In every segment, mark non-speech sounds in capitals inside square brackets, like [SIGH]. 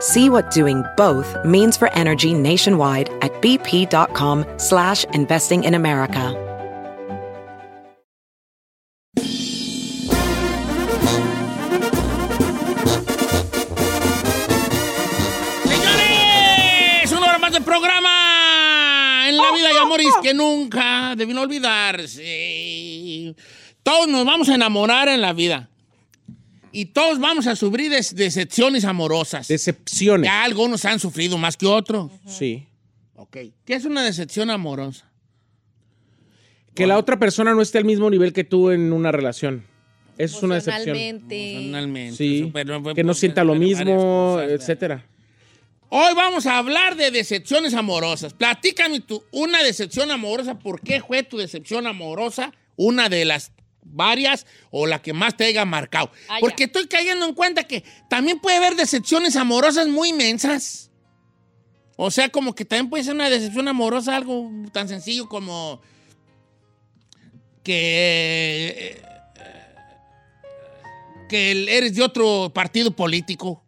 See what doing both means for energy nationwide at bp.com slash investing in America. Señores, una hora más de programa en la vida y amores que nunca deben olvidarse. Todos nos vamos a enamorar en la vida. Y todos vamos a sufrir des- decepciones amorosas. Decepciones. Ya algunos han sufrido más que otros. Sí. Ok. ¿Qué es una decepción amorosa? Que la otra persona no esté al mismo nivel que tú en una relación. Eso es una decepción. Emocionalmente. Personalmente. Sí. Eso, pero- Que no sienta lo mismo, etcétera. Hoy vamos a hablar de decepciones amorosas. Platícame tú, una decepción amorosa. ¿Por qué fue tu decepción amorosa? Una de las varias o la que más te haya marcado. Ah, ya. Porque estoy cayendo en cuenta que también puede haber decepciones amorosas muy inmensas. O sea, como que también puede ser una decepción amorosa algo tan sencillo como que, eh, que el- eres de otro partido político.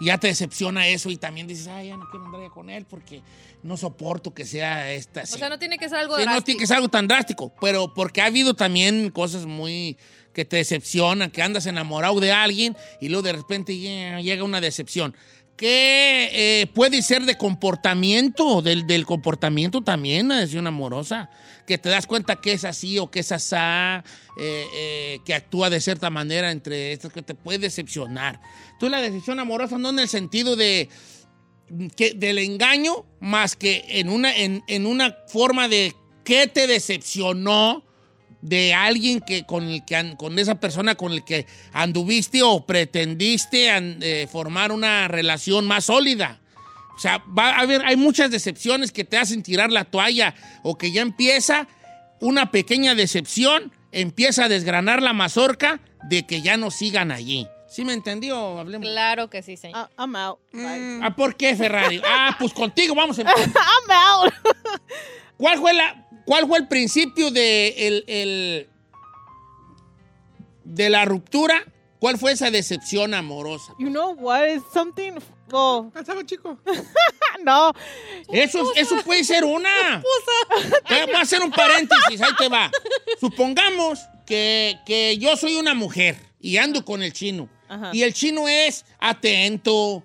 Y ya te decepciona eso y también dices, ay, ya no quiero andar ya con él porque no soporto que sea esta. O sea, no tiene que ser algo Sí, no drástico. tiene que ser algo tan drástico, pero porque ha habido también cosas muy que te decepcionan, que andas enamorado de alguien y luego de repente lle- llega una decepción. Que eh, puede ser de comportamiento, del, del comportamiento también, una decepción amorosa. Que te das cuenta que es así o que es asá, eh, eh, que actúa de cierta manera entre estas, que te puede decepcionar. Tú la decepción amorosa no en el sentido de, que, del engaño más que en una, en, una forma de qué te decepcionó de alguien que con el que con esa persona con el que anduviste o pretendiste an- eh, formar una relación más sólida. O sea, va a haber, hay muchas decepciones que te hacen tirar la toalla o que ya empieza una pequeña decepción, empieza a desgranar la mazorca de que ya no sigan allí. ¿Sí me entendió? Hablemos. Claro que sí, señor. I- I'm out. Ah, ¿por qué, Ferrari? Ah, pues contigo vamos a [LAUGHS] empezar. I'm out. ¿Cuál fue, la, ¿Cuál fue el principio de, el, el- de la ruptura? ¿Cuál fue esa decepción amorosa? You know what is something? Estaba [LAUGHS] chico. no. Eso, eso puede ser una. Te- Voy a hacer un paréntesis, ahí te va. Supongamos que, que yo soy una mujer y ando con el chino. Ajá. Y el chino es atento,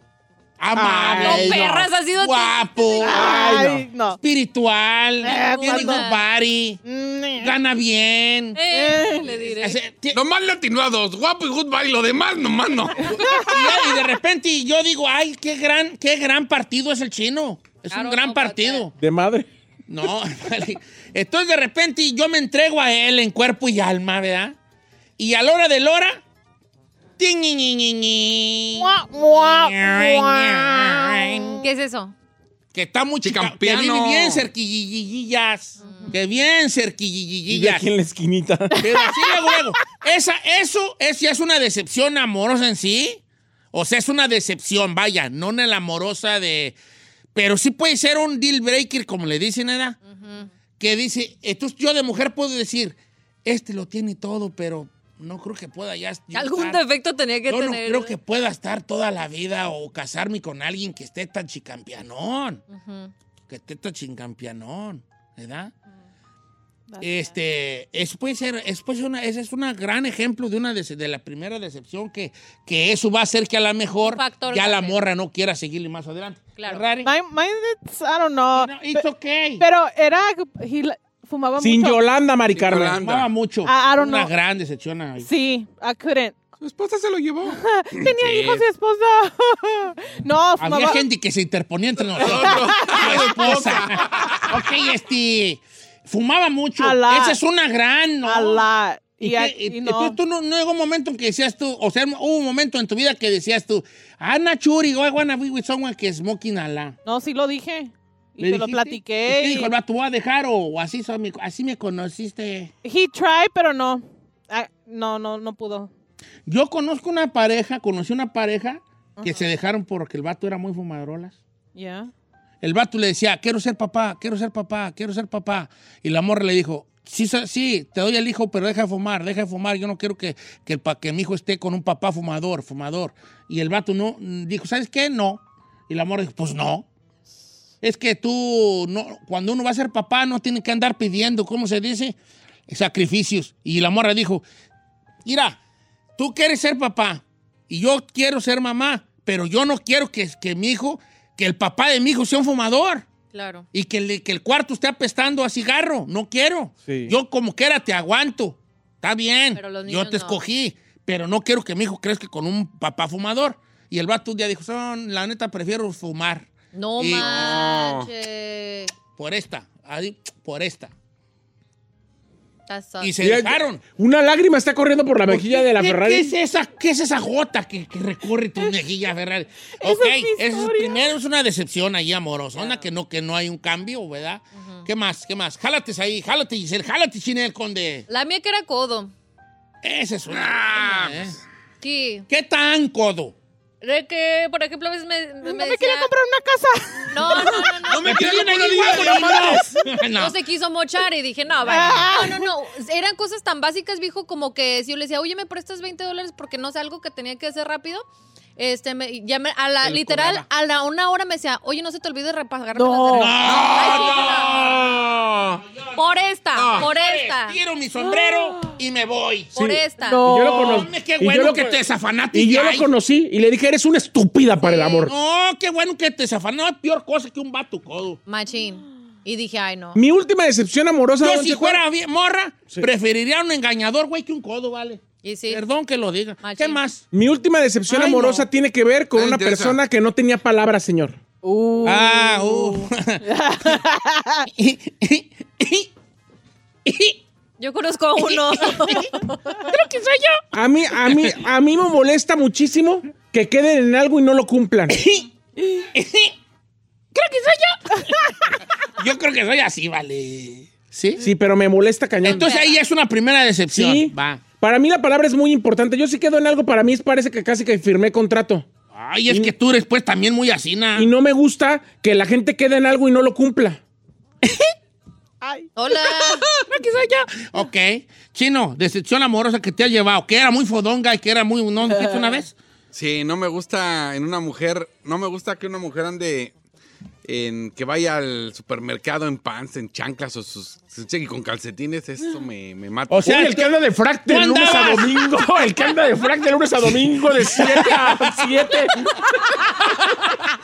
amable, Ay, no, perras, ha sido guapo, Ay, no. espiritual, Eh, tiene good body, Mm, gana bien. Eh, le diré. Ti- Nomás latinados, guapo y goodbye, lo demás nomás no. y, y de repente yo digo, ay, qué gran, qué gran partido es el chino. Es Claro, un gran no, partido. De madre. No, vale. [LAUGHS] Entonces de repente yo me entrego a él en cuerpo y alma, ¿verdad? Y a la hora de la hora. ¿Qué es eso? Que está muy chica, que vive bien cerquillillillas. Que bien cerquillillillas. aquí en la esquinita. [LAUGHS] Pero así luego, luego. Esa, eso es, ya es una decepción amorosa en sí. O sea, es una decepción, vaya, no en la amorosa de... Pero sí puede ser un deal breaker, como le dicen, ¿verdad? Que dice, entonces yo de mujer puedo decir, este lo tiene todo, pero no creo que pueda ya... Algún estar- defecto tenía que Yo no tener. creo que pueda estar toda la vida o casarme con alguien que esté tan chicampianón. Que esté tan chicampianón, ¿verdad? Este, eso puede ser, puede ser una, ese es un gran ejemplo de una dece- de la primera decepción que, que eso va a hacer que a lo mejor ya la morra no quiera seguirle más adelante. Claro. Mine, I don't know. no, it's okay. Pero era, he, fumaba Sin mucho. Yolanda, Mari Carmen. Yolanda. Fumaba mucho. I- I don't Una know. gran decepción ahí. Sí, I couldn't. Su esposa se lo llevó. [LAUGHS] Tenía Sí. hijos y esposa. [LAUGHS] no, Había fumaba. gente que se interponía entre [LAUGHS] nosotros. Esposa. ok, este. Fumaba mucho. A lot. Esa es una gran. ¿no? A lot. ¿Y, Y, qué- I- y- y y no. tú, tú no, no llegó un momento en que decías tú, o sea, hubo un momento en tu vida que decías tú, Ana Churi, I wanna be with someone que smoking a la. No, sí lo dije. Y ¿Le te lo dijiste? platiqué. ¿Y dijo el vato? ¿Voy a dejar o, así, son así me conociste? He tried, pero no. Ah, no, no, no pudo. Yo conozco una pareja, conocí una pareja que se dejaron porque el vato era muy fumadrolas. Yeah. El vato le decía, quiero ser papá, quiero ser papá, quiero ser papá. Y la morra le dijo, sí, sí, te doy el hijo, pero deja de fumar, deja de fumar. Yo no quiero que, que, que mi hijo esté con un papá fumador, fumador. Y el vato no, dijo, ¿sabes qué? No. Y la morra dijo, pues no. Es que tú, no, cuando uno va a ser papá, no tiene que andar pidiendo, ¿cómo se dice? Sacrificios. Y la morra dijo, mira, tú quieres ser papá y yo quiero ser mamá, pero yo no quiero que, que mi hijo, que el papá de mi hijo sea un fumador Claro. y que, le- que el cuarto esté apestando a cigarro. No quiero. Sí. Yo como quiera te aguanto. Está bien. Pero los Yo niños te no. escogí, pero no quiero que mi hijo crezca con un papá fumador. Y el vato un día dijo, "Son, la neta prefiero fumar No Y- manches. por esta, por esta. Y se Mira, dejaron. Una lágrima está corriendo por la mejilla de la ¿Qué, Ferrari. ¿Qué es esa, qué es esa gota que, que recorre tu mejilla, Ferrari? [LAUGHS] Ok, es es primero es una decepción ahí amorosa, una que no, que no hay un cambio, ¿verdad? ¿Qué más? ¿Qué más? Jálates ahí, jálate, Giselle, jálate, Chinel Conde. La mía que era codo. Esa es una. Ah, buena, ¿eh? Sí. ¿Qué tan codo? De que, por ejemplo, a veces me, me, No me decía- quería comprar una casa. No, no, no, no. No me igual, guapo, no. [LAUGHS] No No. se quiso mochar y dije, no, vale. No, no, no. Eran cosas tan básicas, viejo, como que si yo le decía, oye, ¿me prestas 20 dólares porque no sé algo que tenía que hacer rápido? Este, me, ya me- a la, literal, a la una hora me decía, oye, no se te olvide repagar. No. Por esta, No. por esta, Tiro mi sombrero y me voy. por esta. No. Y yo lo conocí. Hombre, qué y yo bueno lo que te desafanaste. Y yo lo conocí y le dije, eres una estúpida para el amor. No, qué bueno que te desafanaste. No peor cosa que un vato codo. Machín. Y dije, ay, no. Mi última decepción amorosa. Yo si fuera morra, Sí. preferiría un engañador, güey, que un codo, ¿vale? Y sí. Perdón que lo diga. Machín. ¿Qué más? Mi última decepción Ay, amorosa no. tiene que ver con una interesa. persona que no tenía palabras, señor. Uh. Ah, uh. [LAUGHS] Yo conozco a uno. [LAUGHS] A mí, a mí, a mí me molesta muchísimo que queden en algo y no lo cumplan. Yo creo que soy así, vale. ¿Sí? Sí, pero me molesta cañón. Entonces ahí es una primera decepción. Sí. Va. Para mí la palabra es muy importante. Yo sí quedo en algo, para mí parece que casi que firmé contrato. Ay, es que tú eres pues también muy así, ¿na? Y no me gusta que la gente quede en algo y no lo cumpla. [LAUGHS] Ay. Hola. [LAUGHS] Ok. Chino, decepción amorosa que te ha llevado, que era muy fodonga y que era muy... ¿No dijiste una vez? Sí, no me gusta en una mujer, no me gusta que una mujer ande en que vaya al supermercado en pants, en chanclas o sus, sus- y con calcetines, eso me, me mata. O sea, Uy, el que anda de frac de ¿tú lunes a domingo. [LAUGHS] El que anda de frac de lunes a domingo de 7 a 7.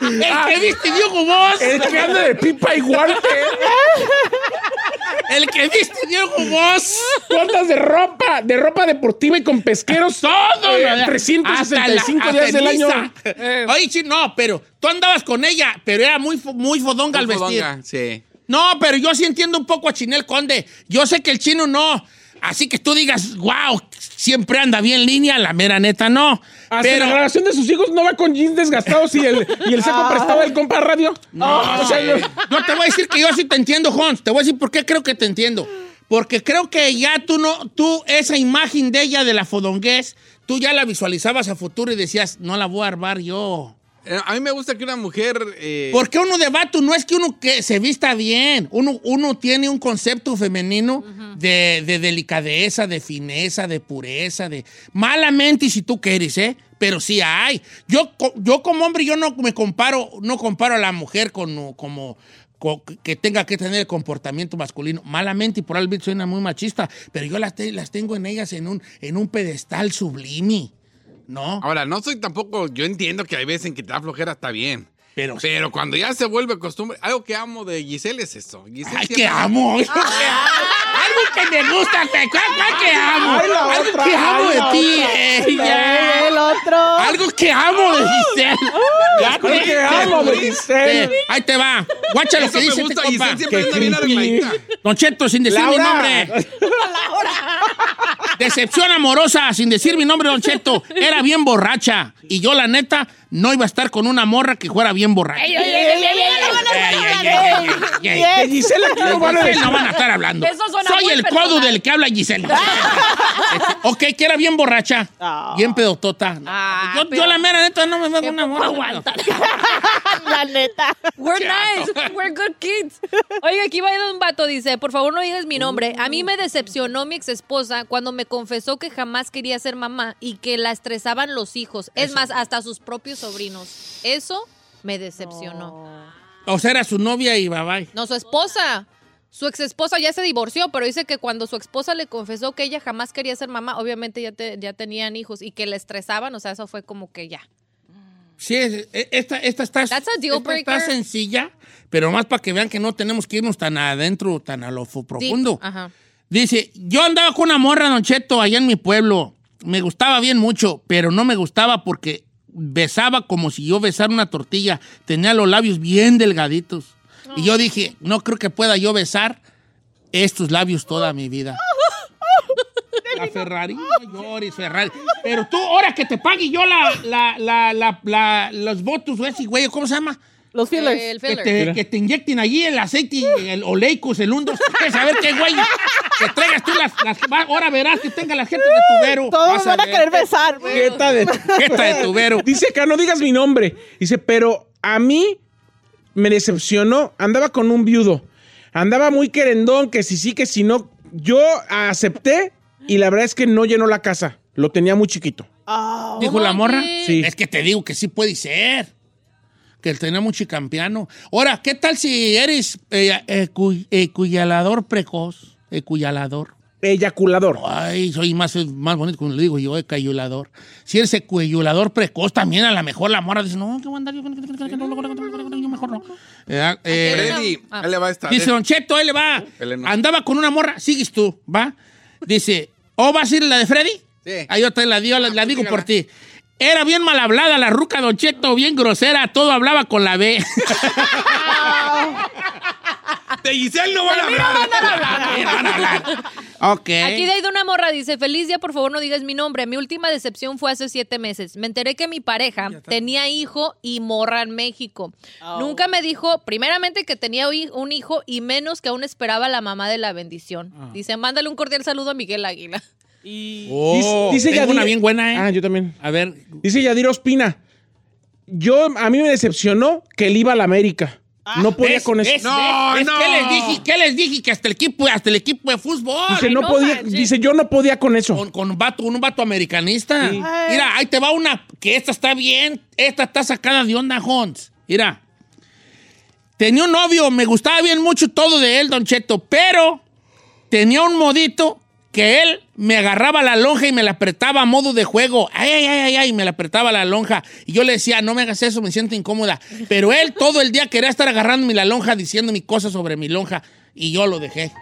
[LAUGHS] El que viste Diego Vos. El que anda de pipa y guante. [LAUGHS] El que viste Diego Vos. Tú andas de ropa, de ropa deportiva y con pesqueros. Todo. eh, ¿verdad? 365 Hasta la- días del año. Lisa. Oye, Chino, no, pero tú andabas con ella, pero era muy, muy fodonga al Muy vestir. fodonga, Sí. No, pero yo sí entiendo un poco a Chinel Conde. Yo sé que el chino no. Así que tú digas, wow, siempre anda bien línea, la mera neta no. Hasta pero la grabación de sus hijos no va con jeans desgastados y el, y el saco prestado del compa radio. No, O sea, eh, no- no te voy a decir que yo sí te entiendo, Hans. Te voy a decir por qué creo que te entiendo. Porque creo que ya tú no, tú, esa imagen de ella de la fodonguez, tú ya la visualizabas a futuro y decías, no la voy a armar yo. Eh, A mí me gusta que una mujer... eh, Porque uno de vato no es que uno que se vista bien, uno, uno tiene un concepto femenino de, de delicadeza, de fineza, de pureza, de malamente si tú quieres, ¿eh? Pero sí hay. Yo, yo como hombre yo no me comparo, no comparo a la mujer con como co- que tenga que tener el comportamiento masculino. Malamente y probablemente soy una muy machista, pero yo las, te- las tengo en ellas en un, en un pedestal sublime, ¿no? Ahora, no soy tampoco, yo entiendo que hay veces en que te da flojera, está bien. Pero, Pero cuando ya se vuelve costumbre, algo que amo de Giselle es eso. Giselle ay, que amo. Algo que me gusta, ¿cuál, cuál que amo? Algo que amo de ti, ella. El otro. Algo que amo de Giselle. Algo te- que amo de Giselle. Eh, Ahí te va. Guacha lo que me dice este gusta, compa. Giselle siempre Qué anda bien creepy. arregladita. Don Cheto, sin decir mi Laura. [LAUGHS] Decepción amorosa, sin decir mi nombre, Don Cheto. Era bien borracha. Y yo, la neta, no iba a estar con una morra que fuera bien borracha. Ey. De Gisela no van a a estar hablando. Soy el codo del que habla Gisela. [LAUGHS] Ok, que era bien borracha. Ah. Bien pedotota. Ah, yo, la mera neta, no me veo una morra. aguantan. [LAUGHS] La neta. We're nice. We're good kids. Oiga, aquí va un vato, dice, por favor no digas mi nombre. A mí me decepcionó mi ex esposa cuando me confesó que jamás quería ser mamá y que la estresaban los hijos. Es más, hasta sus propios sobrinos. Eso me decepcionó. O sea, era su novia y bye bye. No, su esposa. Su ex esposa ya se divorció, pero dice que cuando su esposa le confesó que ella jamás quería ser mamá, obviamente ya, te- ya tenían hijos y que la estresaban, o sea, eso fue como que ya. Sí, e- esta, esta está, esta está sencilla, pero más para que vean que no tenemos que irnos tan adentro, tan a lo fu- profundo. Ajá. Dice, yo andaba con una morra, Don Cheto, allá en mi pueblo. Me gustaba bien mucho, pero no me gustaba porque besaba como si yo besara una tortilla. Tenía los labios bien delgaditos. Y yo dije, no creo que pueda yo besar estos labios toda mi vida. La Ferrari, no llores, Ferrari. Pero tú, ahora que te pague yo la, la, la, la, la- los votos, güey, ¿cómo se llama? Los fillers. El Que te, que te inyecten allí el aceite, y el oleicos, el undo. ¿Quieres saber qué, güey? Que traigas tú las, Ahora verás que tenga la gente de tubero. Todos Vas van a querer besar. güey. Jeta de- [LAUGHS] Jeta de tubero. Dice acá, no digas mi nombre. Dice, pero a mí me decepcionó. Andaba con un viudo. Andaba muy querendón, que si sí, que si no. Yo acepté y la verdad es que no llenó la casa. Lo tenía muy chiquito. Ah, Dijo la morra. Sí. Es que te digo que sí puede ser. Que él tenía mucho campeano. Ahora, ¿qué tal si eres eh, ecu- ecuyalador precoz? Ecuyalador. Eyaculador. Ay, soy más, más bonito cuando le digo yo, ecuyalador. Si eres ecuyalador precoz, también a lo mejor la morra dice, no, ¿qué voy a andar yo? Yo mejor no. Eh, eh, Freddy, Ah. ahí le va a estar. Dice Don Cheto, ahí le va. Él no. Andaba con una morra, sigues tú, ¿va? Dice, ¿o vas a ir la de Freddy? Sí. Ahí yo te la, digo, la, la digo dígala. por ti. Era bien mal hablada la ruca Don Cheto, bien grosera, todo hablaba con la B. De Giselle no van a hablar. ok. Aquí de ahí de una morra dice, feliz día, por favor no digas mi nombre. Mi última decepción fue hace siete meses. Me enteré que mi pareja tenía hijo y morra en México. Nunca me dijo, primeramente, que tenía un hijo y menos que aún esperaba la mamá de la bendición. Dice, mándale un cordial saludo a Miguel Águila. Oh, Dice tengo Yadir- una bien buena, ¿eh? Ah, yo también. A ver, Dice Yadir Ospina. Yo, a mí me decepcionó que él iba a la América. No podía ¿ves? con eso. ¿ves? No, ¿Ves? no. ¿Qué les dije? ¿Qué les dije? Que hasta el equipo, hasta el equipo de fútbol. Dice, no no podía, manches. dice, yo no podía con eso. Con, con un vato, un vato americanista. Mira, ahí te va una que esta está bien. Esta está sacada de onda, Hans. Mira. Tenía un novio, me gustaba bien mucho todo de él, Don Cheto, pero tenía un modito que él me agarraba la lonja y me la apretaba a modo de juego. Ay, ay, ay, ay, ay, me la apretaba la lonja. Y yo le decía, no me hagas eso, me siento incómoda. Pero él todo el día quería estar agarrándome la lonja, diciendo mi cosas sobre mi lonja. Y yo lo dejé.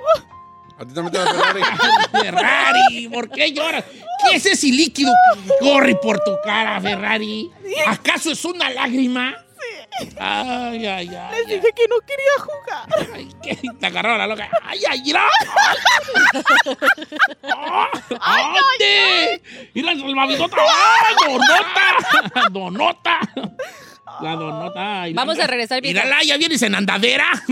A ti también te va a Ferrari. Ferrari, ¿por qué lloras? ¿Qué es ese líquido que corre por tu cara, Ferrari? ¿Acaso es una lágrima? Ay, ay, Les ay. dije que no quería jugar. ay, ¿qué? Te agarraba la loca. ¡Ay, ay, mira! ¡Ay, ¡Ande! ¡Mira el salvavidota! ¡Ay, donota! ¡Donota! La donota. ay, Vamos la- a regresar, vieja. Mírala, ya vienes en andadera. [LAUGHS]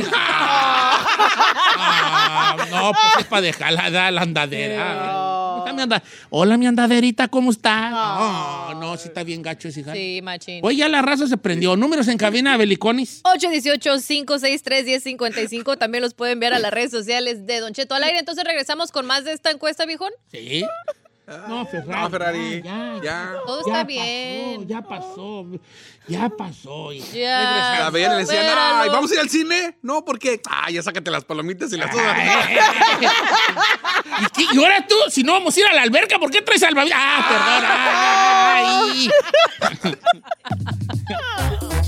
Ah, no, pues es para dejarla da la andadera. Está mi anda- Hola, mi andaderita, ¿cómo está? No, no, sí está bien gacho ese hija. Sí, machín. Oye, ya la raza se prendió. Números en cabina, Beliconis. 818-563-1055. También los pueden ver a las redes sociales de Don Cheto al aire. Entonces regresamos con más de esta encuesta, viejón. Sí. No, Ferrari. No, Ferrari. Ya, Ya. Todo ya está pasó, bien. ya pasó. Ya pasó. Ya. Regresamos. La veían y le decían, ay, ¿vamos a ir al cine? No, porque, ah, ya sácate las palomitas y las Ay, [LAUGHS] ¿Y, qué? ¿Y ahora tú? Si no vamos a ir a la alberca, ¿por qué traes salvavidas? Ah, perdón. Ay. [LAUGHS]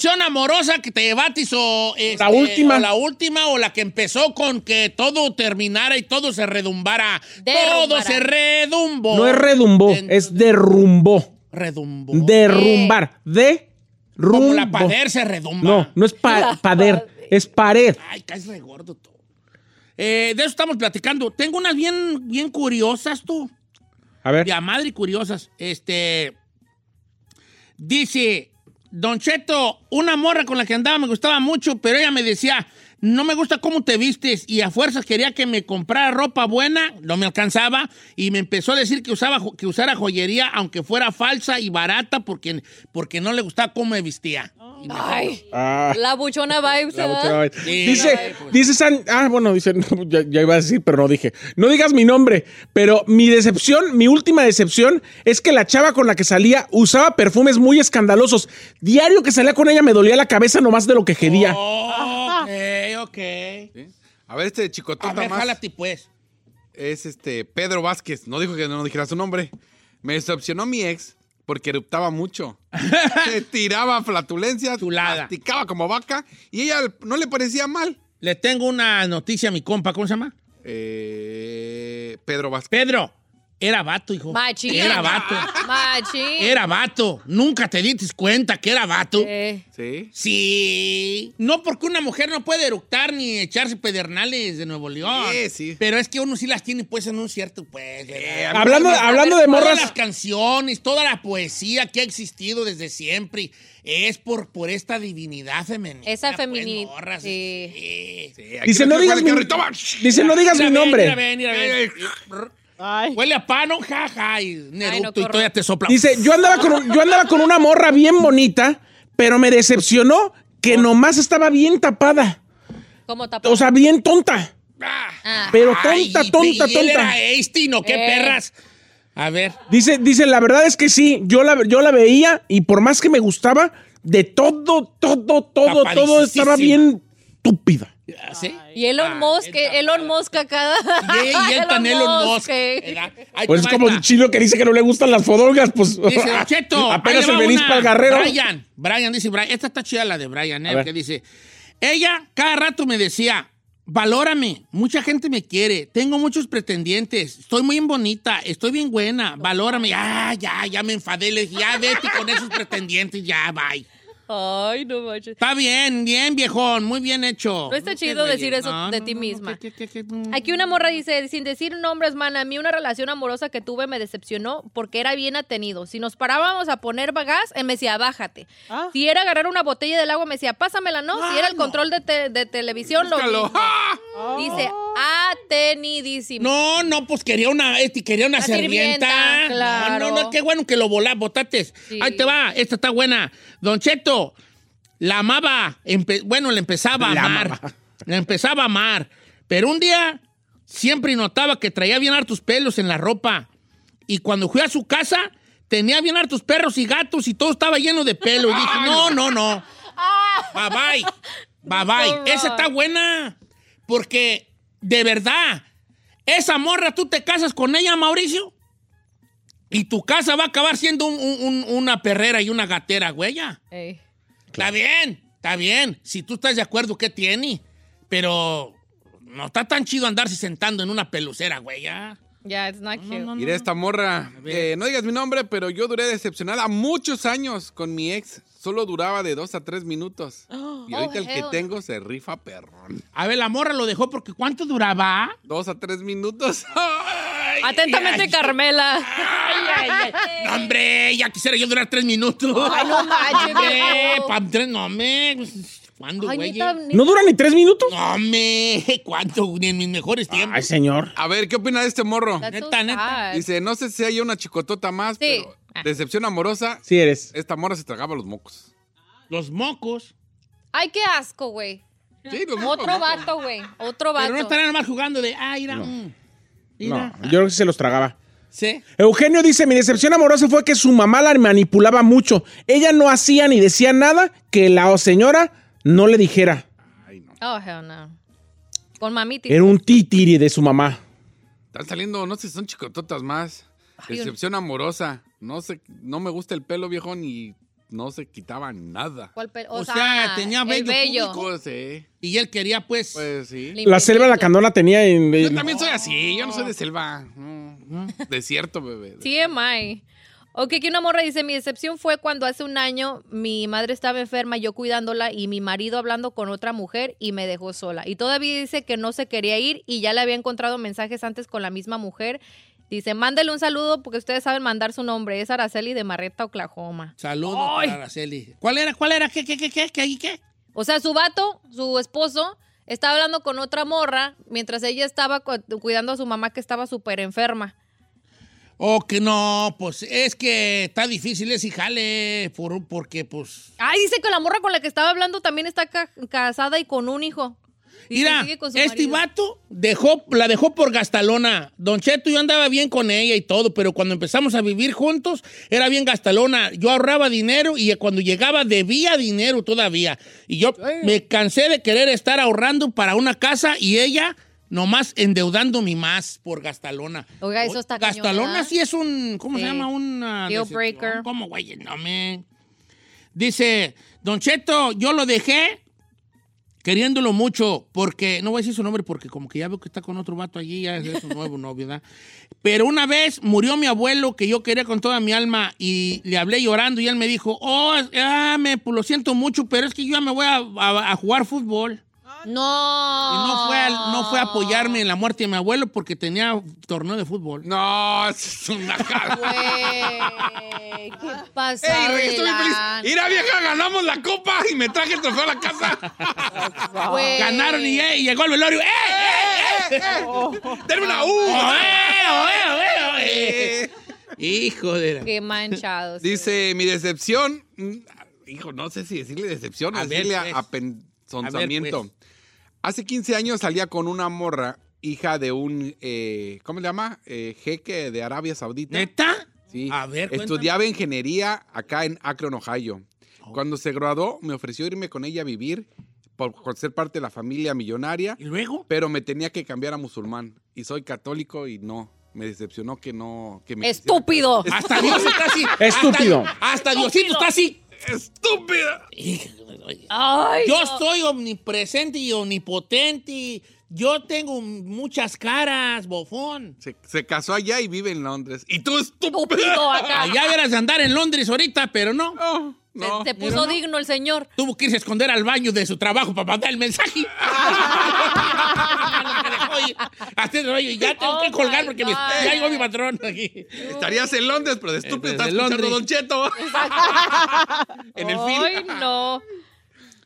decepción amorosa que te llevatis o, este, La última. o la última o la que empezó con que todo terminara y todo se redumbara. Derrumbara. Todo se redumbó. No es redumbó, En- es derrumbó. redumbó. Derrumbar. De rumbo. Como la pader se redumba. No, no es pa- pader, es pared. Ay, caes re gordo tú. Eh, de eso estamos platicando. Tengo unas bien, bien curiosas, tú. A ver. De a madre curiosas. Este. Dice. Don Cheto, una morra con la que andaba me gustaba mucho, pero ella me decía, no me gusta cómo te vistes y a fuerzas quería que me comprara ropa buena, no me alcanzaba y me empezó a decir que, usaba, que usara joyería aunque fuera falsa y barata porque, porque no le gustaba cómo me vestía. Ay, Ah, la buchona vibes, la ¿verdad? muchacha- Sí, dice, pues. dice San, ah, bueno, dice, no, [LAUGHS] ya, ya iba a decir, pero no dije. No digas mi nombre, pero mi decepción, mi última decepción es que la chava con la que salía usaba perfumes muy escandalosos. Diario que salía con ella me dolía la cabeza nomás de lo que quería. Oh, ok, ok. A ver, este ver, más jálate pues. es este Pedro Vázquez. No dijo que no dijera su nombre. Me decepcionó mi ex porque eruptaba mucho. [LAUGHS] Se tiraba flatulencias, Chulada. masticaba como vaca y ella no le parecía mal. Le tengo una noticia a mi compa, ¿cómo se llama? Eh, Pedro Vázquez. Pedro, era vato, hijo. Machín. Era vato. Machín. Era vato. Nunca te diste cuenta que era vato. Eh, Sí. Sí. No porque una mujer no puede eructar ni echarse pedernales de Nuevo León. Sí, sí. Pero es que uno sí las tiene pues en un cierto pues. Hablando, hablando de Todas morras, las canciones, toda la poesía que ha existido desde siempre es por, por esta divinidad femenina. Esa pues, feminidad, morras, sí. sí. Sí, aquí dice, no digas mi, dice, no digas Mira, mi nombre. mira, ven, mira. Ay. Huele a pano, jaja, y Neruto, no, y todavía te sopla. Dice, yo andaba, con, yo andaba con una morra bien bonita, pero me decepcionó que nomás estaba bien tapada. ¿Cómo tapa? O sea, bien tonta. Ah. Pero Ay, tonta, y- tonta, y él tonta. era Einstein, ¿o qué Eh. perras? A ver. Dice, dice, la verdad es que sí, yo la, yo la veía y por más que me gustaba, de todo, todo, todo, todo estaba bien ¿Sí? Y Elon Ah, Musk, [LAUGHS] Elon Musk acá. Y, y el tan Elon Musk. eh. Pues es como el chino que dice que no le gustan las fodongas, pues Dice, [LAUGHS] Cheto, apenas el venís para el guerrero. Brian, Brian dice, Brian, esta está chida la de Brian, A eh, que dice, ella cada rato me decía, valórame, mucha gente me quiere, tengo muchos pretendientes, estoy muy bonita, estoy bien buena, valórame, ah, ya, ya me enfadé, le dije, ya vete con esos pretendientes, ya, bye. Ay, no manches. Está bien, bien, viejón, muy bien hecho. No está chido decir eso de ti misma. Aquí una morra dice, sin decir nombres, man, a mí una relación amorosa que tuve me decepcionó porque era bien atenido. Si nos parábamos a poner gas, él me decía, bájate. Ah. Si era agarrar una botella del agua, me decía, pásamela, ¿no? Si era el control de, te- de televisión, lo Búscalo. mismo. Dice, atenidísimo. No, no, pues quería una, este, quería una claro. No, no, no, qué bueno que lo volá, botates. Sí. Ahí te va, esta está buena. Don Cheto, la amaba, empe- bueno, le empezaba a La amar. amaba. Le empezaba a amar. Pero un día siempre notaba que traía bien hartos pelos en la ropa. Y cuando fui a su casa, tenía bien hartos perros y gatos y todo estaba lleno de pelo. Y dije, no, no, no. Bye bye. Bye bye. Esa está buena. Porque, de verdad, esa morra, tú te casas con ella, Mauricio. Y tu casa va a acabar siendo un- un- un- una perrera y una gatera, güey. Ey. Está bien, está bien. Si tú estás de acuerdo, ¿qué tiene? Pero no está tan chido andarse sentando en una pelucera, güey. ya. Yeah, it's not cute. Mira esta morra. Eh, no digas mi nombre, pero yo duré decepcionada muchos años con mi ex. Solo duraba de dos a tres minutos. [GASPS] Y ahorita el que no. tengo se rifa perrón. A ver, la morra lo dejó porque ¿cuánto duraba? Dos a tres minutos. [LAUGHS] Ay, Atentamente, ay, Carmela. Ay, ay, ay. No, hombre, ya quisiera yo durar tres minutos. Ay, no manches, Hombre, no, me. ¿Cuándo, Ay, güey? ¿No dura ni tres minutos? No, me. ¿Cuánto? Ni en mis mejores tiempos. Ay, señor. A ver, ¿qué opina de este morro? That's so Neta, neta. Dice, no sé si hay una chicotota más, Sí. pero decepción amorosa. Sí eres. Esta morra se tragaba los mocos. Los mocos. Ay, qué asco, güey. Sí, los mocos. Otro vato, güey. Otro vato. Pero no estarán nomás jugando de, ah, mira. mm, No, yo creo que se los tragaba. Sí. Eugenio dice, mi decepción amorosa fue que su mamá la manipulaba mucho. Ella no hacía ni decía nada que la señora no le dijera. Oh, hell no. Con mamita. Era un titiri de su mamá. Están saliendo, no sé si son chicototas más. Decepción amorosa. No sé, no me gusta el pelo viejo ni no se quitaba nada. ¿Cuál pe- O sea, tenía público. Pues, sí, Y él quería, pues. pues sí. La selva la candona tenía en... Yo también soy así, yo no soy de selva. Desierto, bebé. TMI. Ok, que una morra dice, mi decepción fue cuando hace un año mi madre estaba enferma, yo cuidándola y mi marido hablando con otra mujer y me dejó sola. Y todavía dice que no se quería ir y ya le había encontrado mensajes antes con la misma mujer. Dice, mándele un saludo porque ustedes saben mandar su nombre. Es Araceli de Marreta, Oklahoma. Saludos Ay. para Araceli. ¿Cuál era? ¿Cuál era? ¿Qué, qué, qué, qué? ¿Qué? ¿Qué? O sea, su vato, su esposo, estaba hablando con otra morra mientras ella estaba cu- cuidando a su mamá que estaba súper enferma. O que no, pues es que está difícil ese jale, por, porque pues... Ay, dice que la morra con la que estaba hablando también está ca- casada y con un hijo. Mira, este vato dejó, la dejó por gastalona. Don Cheto, yo andaba bien con ella y todo, pero cuando empezamos a vivir juntos, era bien gastalona. Yo ahorraba dinero y cuando llegaba debía dinero todavía. Y yo me cansé de querer estar ahorrando para una casa y ella nomás endeudándome más por gastalona. Oiga, eso está Gastalona sí es un, ¿cómo se llama? Una Deal breaker. ¿Cómo, güey? No, me... Dice, Don Cheto, yo lo dejé queriéndolo mucho, porque, no voy a decir su nombre porque como que ya veo que está con otro vato allí, ya es su [LAUGHS] nuevo novio, ¿verdad? Pero una vez murió mi abuelo que yo quería con toda mi alma y le hablé llorando y él me dijo, oh, ah, me, pues, lo siento mucho, pero es que yo ya me voy a, a- a jugar fútbol. No. Y no fue, a, no fue a apoyarme en la muerte de mi abuelo porque tenía torneo de fútbol. No, es una cara. Güey, qué pasa Ey, estoy feliz. Mira, vieja, ganamos la copa y me traje el trofeo a la casa. Güey. Ganaron y, eh, y llegó el velorio. ¡Eh, eh, eh! ¡Denme una U! ¡Oe, oe, oe, oe! Hijo de la... Qué manchados. Dice, mi decepción, mm, hijo, no sé si decirle decepción o A ver, decirle pues. apensonzamiento. A ver, Hace 15 años salía con una morra, hija de un, eh, ¿cómo le llama? Eh, jeque de Arabia Saudita. ¿Neta? Sí. A ver, cuéntame. Estudiaba ingeniería acá en Akron, Ohio. Cuando se graduó, me ofreció irme con ella a vivir por, por ser parte de la familia millonaria, ¿Y luego? pero me tenía que cambiar a musulmán. Y soy católico y no. Me decepcionó que no. Que me Estúpido. Hasta Dios está así. Estúpido. Hasta, hasta Diosito está así. ¡Estúpida! Ay, Yo no. soy omnipresente y omnipotente. Yo tengo muchas caras, bofón. Se, se casó allá y vive en Londres. Y tú, estúpido. Estúpido acá. Allá verás de andar en Londres ahorita, pero no. No, Se, no. se puso digno el señor. Tuvo que irse a esconder al baño de su trabajo para mandar el mensaje. [LAUGHS] Hasta el ya tengo Oh que colgar my porque me- ya llegó mi patrón aquí. Estarías en Londres, pero de estúpido Eh, estás de escuchando Londres. Don Cheto. [LAUGHS] en el Ay, film. no.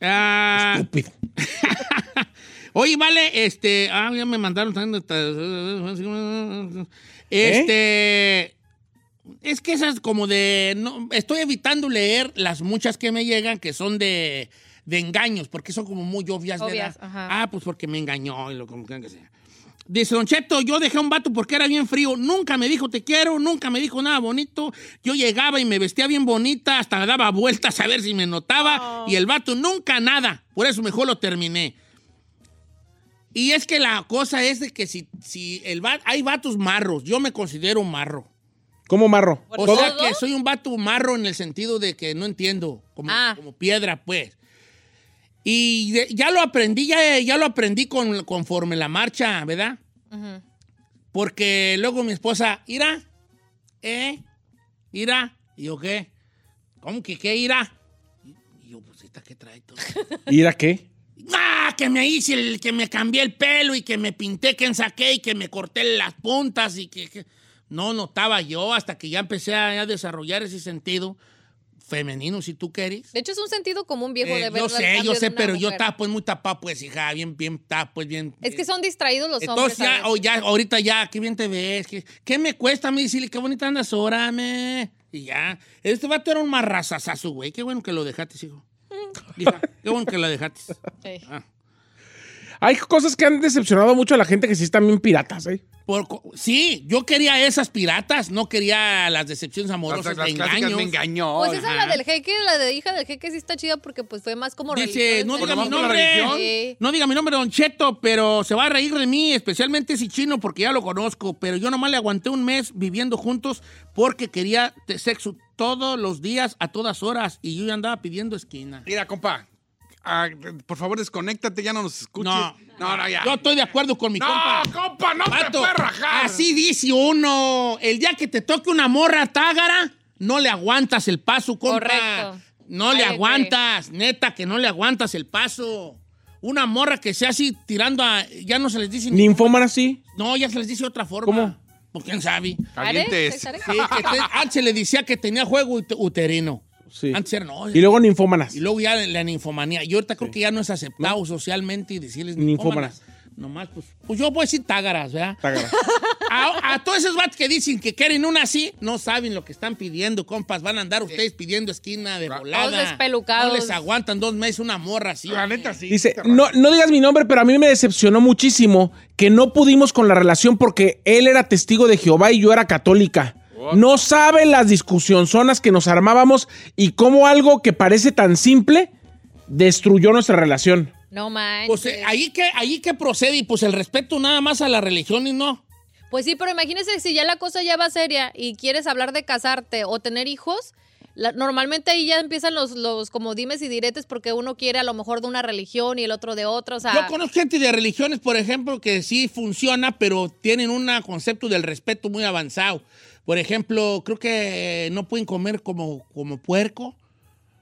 Ah, Estúpido. [LAUGHS] Oye, vale, este. Ah, ya me mandaron. Este. Es que esas como de. No, estoy evitando leer las muchas que me llegan que son de, de engaños, porque son como muy obvias, Obvias, ¿verdad? ajá. Ah, pues porque me engañó y lo como que sea. Dice Don Cheto, yo dejé a un vato porque era bien frío. Nunca me dijo te quiero, nunca me dijo nada bonito. Yo llegaba y me vestía bien bonita, hasta me daba vueltas a ver si me notaba. Y el vato nunca nada. Por eso mejor lo terminé. Y es que la cosa es de que si, si el va- hay vatos marros, yo me considero marro. ¿Cómo marro? O ¿Todo? sea que soy un vato marro en el sentido de que no entiendo, como, Ah. como piedra, pues. Y de- ya lo aprendí, ya, ya lo aprendí con, conforme la marcha, ¿verdad? Porque luego mi esposa, ¿irá? ¿Eh? ¿Irá? Y yo, ¿qué? ¿Cómo que qué irá? Y yo, pues, ¿esta qué trae todo? [LAUGHS] ¿Ir a qué? ¡Ah! Que me hice el, que me cambié el pelo y que me pinté, que ensaqué y que me corté las puntas y que, que- no notaba yo hasta que ya empecé a, a desarrollar ese sentido femenino, si tú quieres. De hecho, es un sentido común viejo Eh, de ver yo sé, yo sé, pero yo estaba pues muy tapado, pues, hija, bien, bien, estaba pues bien. Es que eh, son distraídos los entonces hombres. ya, ¿sabes? o ya, ahorita ya, qué bien te ves, qué, qué me cuesta a mí decirle qué bonita andas ahora, me. Y ya. Este vato era un marrazazazo, güey. Qué bueno que lo dejaste, hijo. Hija, qué bueno que lo dejaste. Sí. Ah. Hay cosas que han decepcionado mucho a la gente que sí están bien piratas, ¿eh? Por sí, yo quería esas piratas, no quería las decepciones amorosas las de engaños. me engañó. Pues esa Ajá. la del jeque, la de hija del jeque sí está chida porque pues fue más como Dice, no diga mi la nombre. Sí. No diga mi nombre, Don Cheto, pero se va a reír de mí, especialmente si chino, porque ya lo conozco. Pero yo nomás le aguanté un mes viviendo juntos porque quería sexo todos los días, a todas horas. Y yo ya andaba pidiendo esquina. Mira, compa, ah, por favor desconéctate, ya no nos escuches. No, no, no, ya. Yo estoy de acuerdo con mi no, compa. compa, no te puedes rajar. así dice uno. El día que te toque una morra tágara, no le aguantas el paso, compa. Correcto. No le Ay, aguantas, neta, que no le aguantas el paso. Una morra que sea así tirando a. Ya no se les dice. ni- Ninfómana sí. No, ya se les dice otra forma. ¿Cómo? Pues quién sabe. Calientes. Sí, que te- antes le decía que tenía juego ut- uterino. Sí. Antes era no. Y luego ninfómanas. Y luego ya la ninfomanía. Y ahorita creo que ya no es aceptado socialmente y decirles Ninfómanas. ninfómanas. Nomás, pues, pues yo voy a decir tágaras, ¿verdad? Tágara. [LAUGHS] A, a todos esos vatos que dicen que quieren una así, no saben lo que están pidiendo, compas. Van a andar ustedes pidiendo esquina de volada. Todos despelucados. No les aguantan dos meses una morra así. La neta, sí. Dice, no, no digas mi nombre, pero a mí me decepcionó muchísimo que no pudimos con la relación porque él era testigo de Jehová y yo era católica. No saben las discusionzonas que nos armábamos y cómo algo que parece tan simple destruyó nuestra relación. No manches. Pues eh, ahí que, ahí que procede y pues el respeto nada más a la religión y no. Pues sí, pero imagínese si ya la cosa ya va seria y quieres hablar de casarte o tener hijos, la- normalmente ahí ya empiezan los, los como dimes y diretes porque uno quiere a lo mejor de una religión y el otro de otra, o sea... Yo conozco gente de religiones, por ejemplo, que sí funciona, pero tienen un concepto del respeto muy avanzado. Por ejemplo, creo que no pueden comer como, como puerco.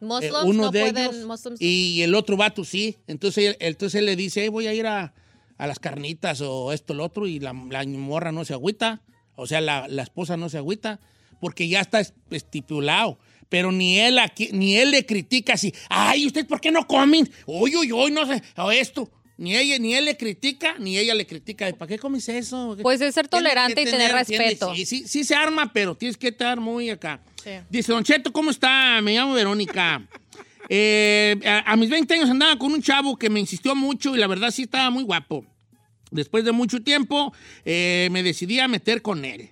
eh, uno no de pueden... ellos Muslims- y el otro vato sí. Entonces, él- entonces él le dice, "Eh, voy a ir a, a las carnitas o esto, lo otro, y la, la morra no se agüita. O sea, la, la esposa no se agüita, porque ya está es- estipulado. Pero ni él aquí, ni él le critica así, ay, ¿usted por qué no comen? Uy, uy, uy, no sé, o esto. Ni ella, ni él le critica, ni ella le critica. ¿Para qué comes eso? Pues es ser tolerante y tener tienes- respeto. sí, sí, sí se arma, pero tienes que estar muy acá. Sí. Dice, Don Cheto, ¿cómo está? Me llamo Verónica. [LAUGHS] Eh, a, a mis 20 años andaba con un chavo que me insistió mucho y la verdad sí estaba muy guapo. Después de mucho tiempo, eh, me decidí a meter con él.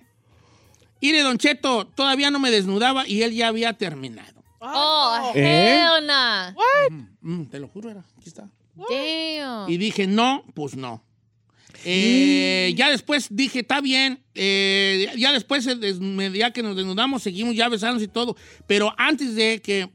Y de Don Cheto, todavía no me desnudaba y él ya había terminado. Oh, ¿Eh? hell nah. Mm, te lo juro, era. Aquí está. Damn. Y dije, no, pues no. Eh, Ya después dije, está bien. Eh, ya después, ya que nos desnudamos, seguimos ya besándonos y todo. Pero antes de que.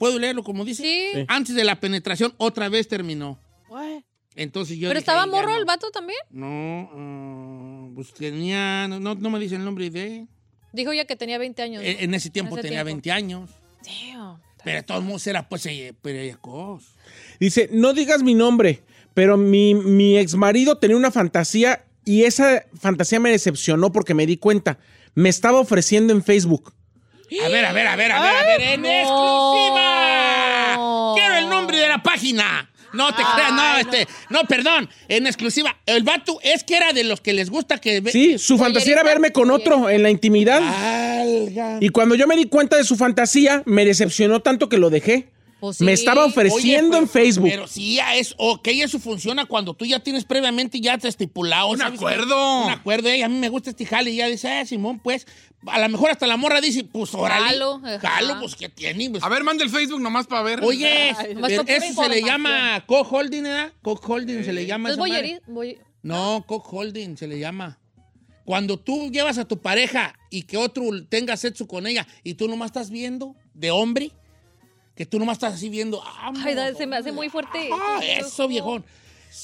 ¿Puedo leerlo como dice? Sí. Antes de la penetración, otra vez terminó. What? Entonces yo. ¿Pero dije, estaba "Ya morro no". el vato también? No, ah, pues tenía. No, no me dice el nombre de. Dijo ya que tenía 20 años. ¿no? En, en ese tiempo ese tenía tiempo. 20 años. Damn. Pero de todos modos era pues eh, pellecos. Dice, no digas mi nombre, pero mi, mi ex marido tenía una fantasía y esa fantasía me decepcionó porque me di cuenta. Me estaba ofreciendo en Facebook. A ver, a ver, a ver, a ver, a ver, en exclusiva. Quiero el nombre de la página. No te creas, no, este, no, perdón, en exclusiva. El vato es que era de los que les gusta que ve- Sí, su fantasía era verme con otro en la intimidad. Valga. Y cuando yo me di cuenta de su fantasía, me decepcionó tanto que lo dejé. Pues sí. Me estaba ofreciendo Oye, en Facebook. Pero sí, ya es, ok, eso funciona cuando tú ya tienes previamente ya te estipulado. Un acuerdo. Un acuerdo, eh, a mí me gusta este jale y ya dice, ah, Simón, pues, a lo mejor hasta la morra dice, pues, órale. Jalo. Jalo, pues, ¿qué tiene? Pues, A ver, manda el Facebook nomás para ver. Oye, Ay, pero eso se le llama co-holding, ¿verdad? Co-holding se le llama. Entonces voy a. No, co-holding se le llama. Cuando tú llevas a tu pareja y que otro tenga sexo con ella y tú nomás estás viendo de hombre, que tú nomás estás así viendo. Ah, Ay, se me hace muy fuerte. Ah, eso, viejón.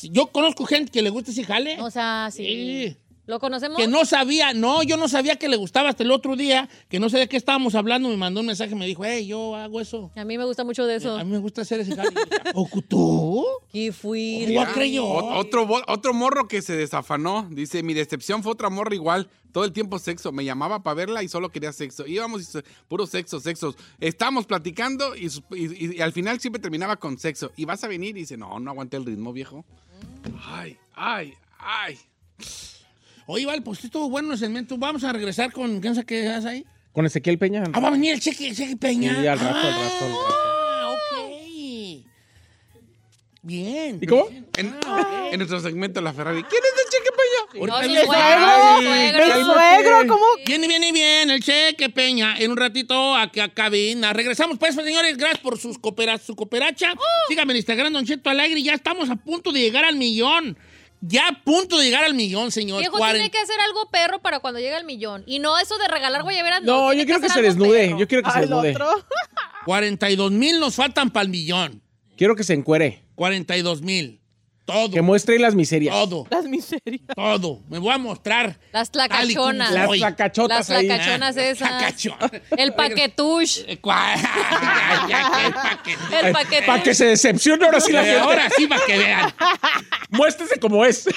Yo conozco gente que le gusta ese jale. O sea, sí. Sí. ¿Lo conocemos? Que no sabía, no, yo no sabía que le gustaba hasta el otro día, que no sé de qué estábamos hablando, me mandó un mensaje, me dijo, hey, yo hago eso. A mí me gusta mucho de eso. A mí me gusta hacer ese jale. [LAUGHS] ¿O tú? ¿Qué fui? ¿Cómo creyó? Otro, otro morro que se desafanó. Dice, mi decepción fue otra morra igual. Todo el tiempo sexo. Me llamaba para verla y solo quería sexo. Íbamos y puro sexo, sexo. Estábamos platicando y- y al final siempre terminaba con sexo. Y vas a venir y dice, no, no aguanté el ritmo, viejo. Ay, ay, ay. Oye, vale, pues estuvo bueno el segmento. Vamos a regresar con, ¿quién sabe qué haces ahí? Con Ezequiel Peña. Ah, va a venir el cheque, el cheque Peña. Sí, al rato, al rato, al rato. Ah, ok. Bien. ¿Y cómo? En, en nuestro segmento La Ferrari. ¿Quién es el cheque peña? No, viene- suegro. ¡El suegro! ¿Cómo? Viene, viene bien el cheque Peña. En un ratito aquí a cabina. Regresamos, pues, señores. Gracias por sus coopera- su cooperacha. Síganme en Instagram, Don Cheto Alegre. Ya estamos a punto de llegar al millón. Ya a punto de llegar al millón, señor. Viejo, Cuaren- tiene que hacer algo perro para cuando llegue al millón. Y no eso de regalar guayaberas. No, tiene yo quiero que se desnude. perro. Yo quiero que se desnude. otro. 42 mil nos faltan para el millón. Quiero que se encuere. 42 mil. Todo. Que muestre las miserias. Todo. Las miserias. Todo. Me voy a mostrar. Las tlacachonas. Las Oye. sacachotas Las ahí. tlacachonas esas. Tacachón. El paquetush. Eh, [LAUGHS] el paquete. El paquetush. Para que se decepcione ahora sí la Eh, gente. Ahora sí, para que vean. Muéstrese como es. [LAUGHS]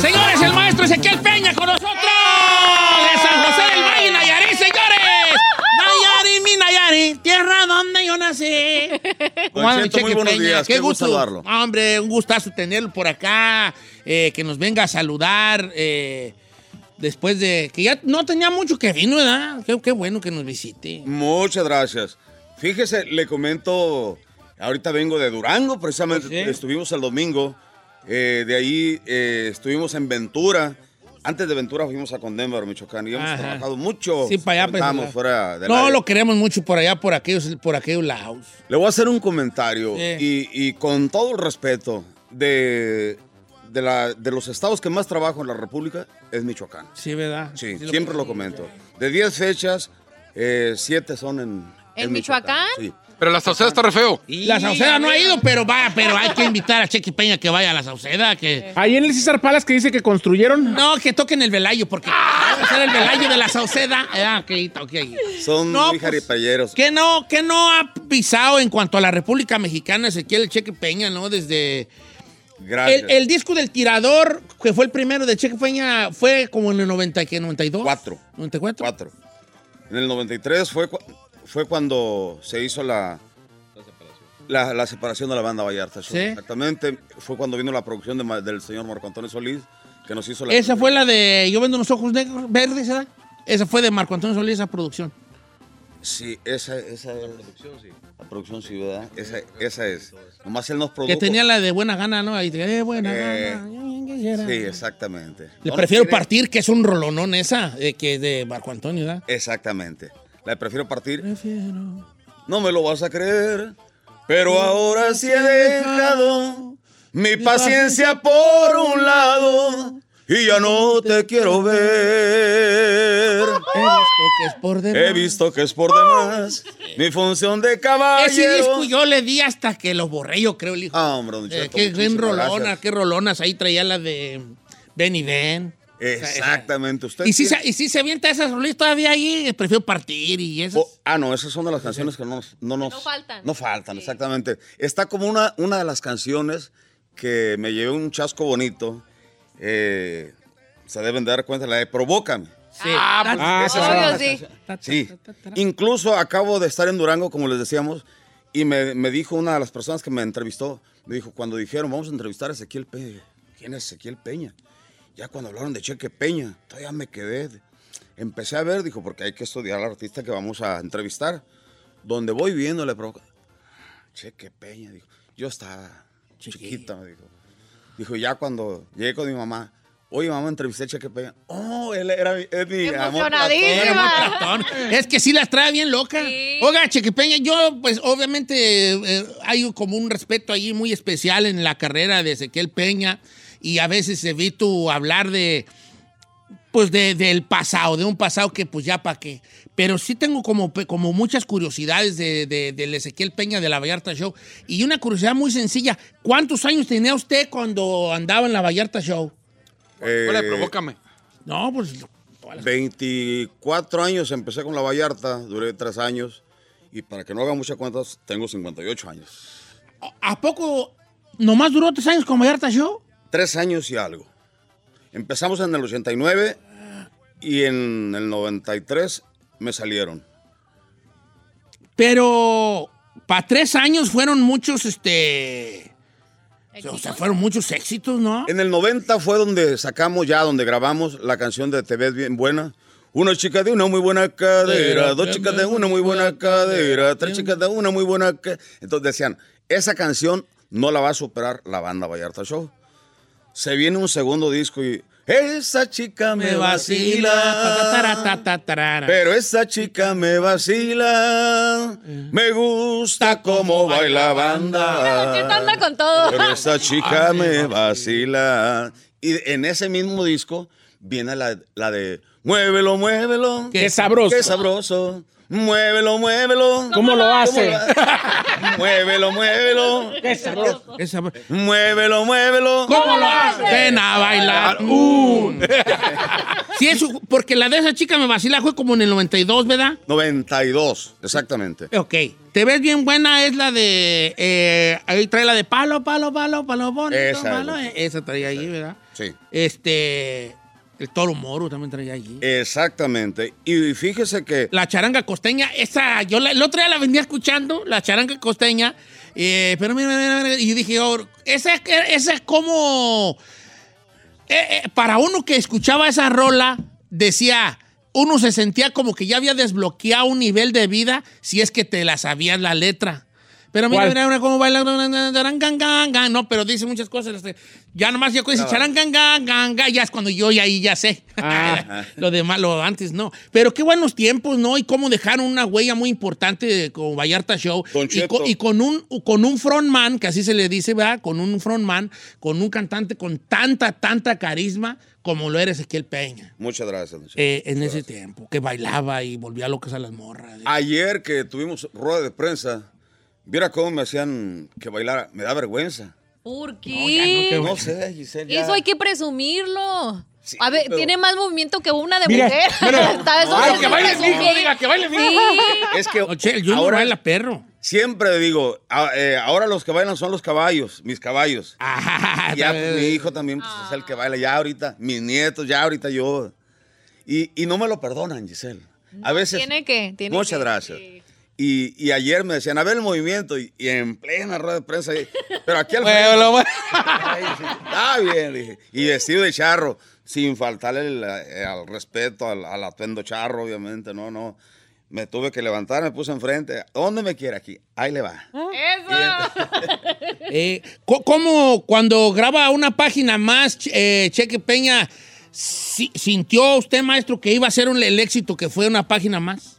Señores, el maestro Ezequiel Peña con nosotros. De San José del Valle, Nayarit, señores. Nayarit, mi Nayarit, tierra donde yo nací. ¿Cómo anda, mi Cheto, muy Cheque buenos Peña? días, qué gusto saludarlo. Hombre, un gustazo tenerlo por acá, eh, que nos venga a saludar. eh, después de que ya no tenía mucho que vino, ¿verdad? Qué, qué bueno que nos visite. Muchas gracias. Fíjese, le comento, ahorita vengo de Durango, precisamente Sí. estuvimos el domingo, eh, de ahí eh, estuvimos en Ventura. Antes de Ventura fuimos a Condemar, Michoacán, y hemos Ajá. trabajado mucho. Sí, para allá, pues, fuera de No, lo queremos mucho por allá, por aquellos, por aquellos lados. Le voy a hacer un comentario Sí. y, y con todo el respeto de, de, la- de los estados que más trabajo en la República es Michoacán. Sí, ¿verdad? Sí, Sí, siempre lo comento. De 10 fechas, 7 son en, ¿En Michoacán? Sí. Pero la Sauceda está re feo. La Sauceda no ha ido, pero va, pero hay que invitar a Cheque Peña que vaya a la Sauceda, que... Ahí en el César Palas que dice que construyeron. No, que toquen el velayo, porque va a ser el velayo de la Sauceda. Ah, ok, ok. Son No, muy pues, jaripeyeros. Que no, que no ha pisado en cuanto a la República Mexicana Ezequiel el Cheque Peña, ¿no? Desde... Gracias. El, el disco del tirador, que fue el primero de Cheque Peña, fue como en el 90, ¿qué? ¿92? Cuatro. ¿94? Cuatro. En el 93 fue, fue cuando se hizo la, La, la separación de la banda Vallarta. Sí. Exactamente. Fue cuando vino la producción de del señor Marco Antonio Solís, que nos hizo la. Esa fue la de Yo vendo unos ojos negros, verdes, ¿verdad? Esa fue de Marco Antonio Solís, esa producción. Sí, esa, esa es. La producción, sí. La producción, sí, ¿verdad? Esa, esa es. Nomás él nos produjo. Que tenía la de buena gana, ¿no? Ahí de buena Eh, gana. Sí, exactamente. Le No, prefiero partir, que es un rolonón esa, eh, que de Marco Antonio, ¿verdad? Exactamente. La de prefiero partir. Prefiero. No me lo vas a creer, pero ahora sí he dejado mi paciencia por un lado y ya no te quiero ver. He visto que es por demás. He visto que es por demás mi función de Ese caballero. disco yo le di hasta que lo borré, yo creo, el hijo. Ah, hombre, don Eh, qué rolonas, gracias. qué rolonas. Ahí traía la de Ben y Ben. Exactamente. Usted Y si, se, y si se avienta esas rolitas todavía ahí, prefiero partir y esas. Oh, ah, no, esas son de las canciones que no nos... No, nos- no faltan. No faltan, exactamente. Está como una, una de las canciones que me llevé un chasco bonito. eh, se deben de dar cuenta, la de Provócame. Sí. Ah, pues, Ah, esa es obvio, una de las sí. Sí. Incluso acabo de estar en Durango, como les decíamos, y me, me dijo una de las personas que me entrevistó, me dijo, cuando dijeron, vamos a entrevistar a Ezequiel Peña, ¿quién es Ezequiel Peña? Ya cuando hablaron de Cheque Peña, todavía me quedé. Empecé a ver, dijo, porque hay que estudiar al artista que vamos a entrevistar. Donde voy viendo, le provoca, Cheque Peña, dijo, yo estaba chiquita, me dijo. Dijo, ya cuando llegué con mi mamá, oye, mamá, entrevisté a Cheque Peña. Oh, él era mi, es mi amor platón. Es que sí las trae bien loca. Sí. Oiga, Chequepeña, yo, pues, obviamente, eh, hay como un respeto ahí muy especial en la carrera de Ezequiel Peña. Y a veces evito hablar de, pues, de, del pasado, de un pasado que, pues, ya para qué. Pero sí tengo como, como muchas curiosidades de, de- Ezequiel Peña de la Vallarta Show. Y una curiosidad muy sencilla. ¿Cuántos años tenía usted cuando andaba en la Vallarta Show? Eh, Hola, provócame. No, pues 24 años empecé con la Vallarta, duré 3 años. Y para que no haga muchas cuentas, tengo 58 años. ¿A poco nomás duró tres años con Vallarta Show? Tres años y algo. Empezamos en el 89 y en el 93 me salieron. Pero para tres años fueron muchos, este... O sea, fueron muchos éxitos, ¿no? En el 90 fue donde sacamos ya, donde grabamos la canción de Te ves bien buena. Una chica de una muy buena cadera, dos chicas de una muy buena cadera, tres chicas de una muy buena cadera. Entonces decían, esa canción no la va a superar la banda Vallarta Show. Se viene un segundo disco y esa chica me, Me vacila. Pero esa chica me vacila. Me gusta cómo baila banda. ¿Qué anda con todo? Pero esa chica me vacila. Y en ese mismo disco viene la, la de Muévelo, muévelo. Qué sabroso. Qué sabroso. Muévelo, muévelo. ¿Cómo lo hace? [LAUGHS] muévelo, muévelo. Qué sabroso. Esa- Muévelo, muévelo. ¿Cómo lo hace? Ven a bailar. Uh. Sí, eso, porque la de esa chica me vacila fue como en el 92, ¿verdad? 92, exactamente. Ok. Te ves bien buena, es la de. eh, ahí trae la de palo, palo, palo, palo, bonito, Esa, palo. Esa traía ahí, ¿verdad? Sí. Este. El toro moro también traía allí. Exactamente. Y fíjese que La charanga costeña, esa, yo la- el otro día la venía escuchando, la charanga costeña, eh, pero mira, mira, mira, y dije, oh, esa, esa es como, eh, eh, para uno que escuchaba esa rola, decía, uno se sentía como que ya había desbloqueado un nivel de vida si es que te la sabías la letra. Pero mira, mira, mira cómo baila. No, pero dice muchas cosas. este, Ya nomás ya dice charangangangan, ya es cuando yo ya ahí ya sé. Ah. [LAUGHS] lo demás, lo antes no. Pero qué buenos tiempos, ¿no? Y cómo dejaron una huella muy importante con Vallarta Show. Y con, y con un, con un frontman, que así se le dice, ¿verdad? Con un frontman, con un cantante con tanta, tanta carisma como lo era Ezequiel Peña. Muchas gracias. Cheto. eh, en ese tiempo, que bailaba y volvía locas a las morras. Ayer que tuvimos rueda de prensa, viera cómo me hacían que bailara. Me da vergüenza. ¿Por No, qué? ya no, No sé, Giselle. ya. Eso hay que presumirlo. Sí, a ver, pero- tiene más movimiento que una de Mira, mujer. [LAUGHS] [LAUGHS] eso Ay, que baile presume. mijo, diga, que baile mijo. Sí. Es que Junior ahora baila perro. siempre digo, a- eh, ahora los que bailan son los caballos, mis caballos. Ah, Ya pues, mi hijo también pues, es el que baila ya ahorita, mis nietos ya ahorita yo. Y, y no me lo perdonan, Giselle. A veces. Tiene que. Tiene Muchas que, gracias. sí. Y, y ayer me decían, a ver el movimiento, y, y en plena rueda de prensa, y- pero aquí al Bueno, frente. bueno. [LAUGHS] Está bien, dije. Y vestido de charro, sin faltarle el, eh, al respeto, al, al atuendo charro, obviamente, no, no. Me tuve que levantar, me puse enfrente. ¿Dónde me quiere aquí? Ahí le va. ¡Eso! [LAUGHS] Eh, ¿Cómo cuando graba una página más, eh, Cheque Peña, si- sintió usted, maestro, que iba a ser un- el éxito que fue una página más?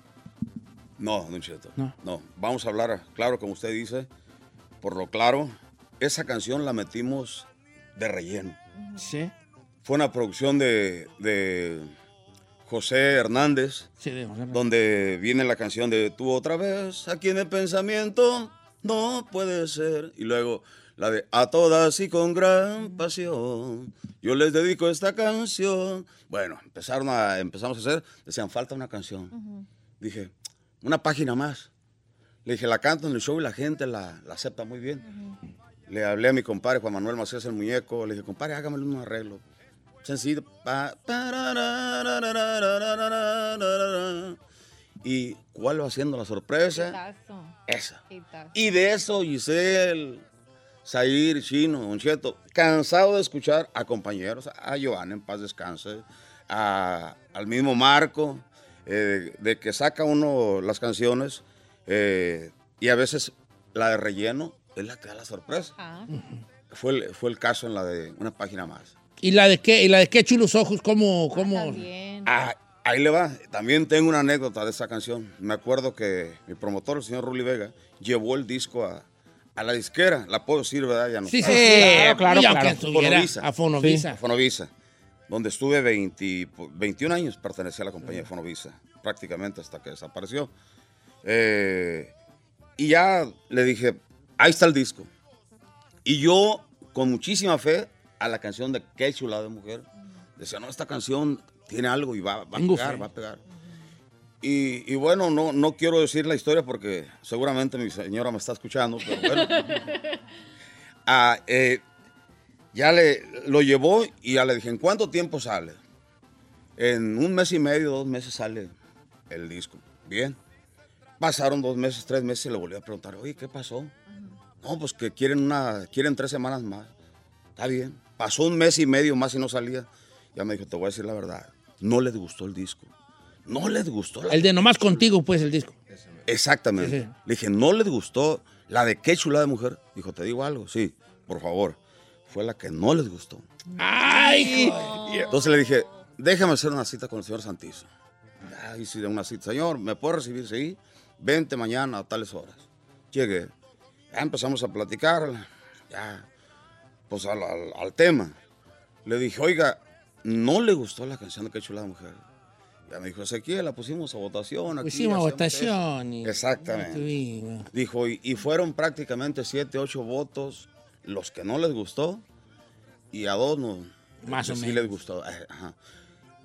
No, Don Cheto. No. No. Vamos a hablar, claro, como usted dice, por lo claro, esa canción la metimos de relleno. Sí. Fue una producción de, de José Hernández, Sí, de- donde viene la canción de Tú otra vez, aquí en el pensamiento, no puede ser. Y luego la de A todas y con gran pasión, yo les dedico esta canción. Bueno, empezaron a, empezamos a hacer, decían, falta una canción. Dije, una página más. Le dije, la canto en el show y la gente la, acepta muy bien. Le hablé a mi compadre Juan Manuel Macías el muñeco, le dije, compadre, hágamelo un arreglo. Sencillo. ¿Y cuál va siendo la sorpresa? Esa. Y de eso Giselle, Zair, Chino, Don Cheto, cansado de escuchar a compañeros, a Joan en paz descanse, a, al mismo Marco, eh, de que saca uno las canciones eh, y a veces la de relleno es la que da la sorpresa. Ah. Fue el, fue el caso en la de una página más. ¿Y la de qué? ¿Y la de qué chulos ojos? ¿Cómo? cómo? También. Ah, ahí le va. También tengo una anécdota de esa canción. Me acuerdo que mi promotor, el señor Ruli Vega, llevó el disco a, a la disquera. La puedo decir, ¿verdad? Ya no Sí, sí, claro, claro, estuviera Fonovisa. a Fonovisa. Donde estuve 20 21 años, pertenecía a la compañía Fonovisa, prácticamente hasta que desapareció. Eh, y ya le dije, ahí está el disco. Y yo, con muchísima fe, a la canción de Qué chulada de mujer, decía, no, esta canción tiene algo y va, va a pegar, fe. va a pegar. Y, y bueno, no, no quiero decir la historia porque seguramente mi señora me está escuchando, pero bueno. [LAUGHS] Ah, eh, ya le lo llevó y ya le dije, ¿en cuánto tiempo sale? En un mes y medio, dos meses sale el disco. Bien. Pasaron dos meses, tres meses y le volví a preguntar, oye, ¿qué pasó? No, pues que quieren una, quieren tres semanas más. Está bien. Pasó un mes y medio más y no salía. Ya me dijo, te voy a decir la verdad. No les gustó el disco. No les gustó. El de nomás contigo, pues, el disco. Exactamente. Sí, sí. Le dije, ¿no les gustó la de qué chula de mujer? Dijo, ¿te digo algo? Sí, por favor. Fue la que no les gustó. ¡Ay, hijo! Entonces le dije, déjame hacer una cita con el señor Santizo. Ya hice una cita. Señor, ¿me puede recibir? Sí. Vente mañana a tales horas. Llegué. Ya empezamos a platicar. Ya, pues al, al- al tema. Le dije, oiga, ¿no le gustó la canción de Qué chula de mujer? Ya me dijo, Ezequiel, la pusimos a votación. Aquí, Pusimos a votación. y- eso". Exactamente. Dijo, y, y fueron prácticamente siete, ocho votos los que no les gustó y a dos no, Más o sí menos. les gustó. Eh, ajá.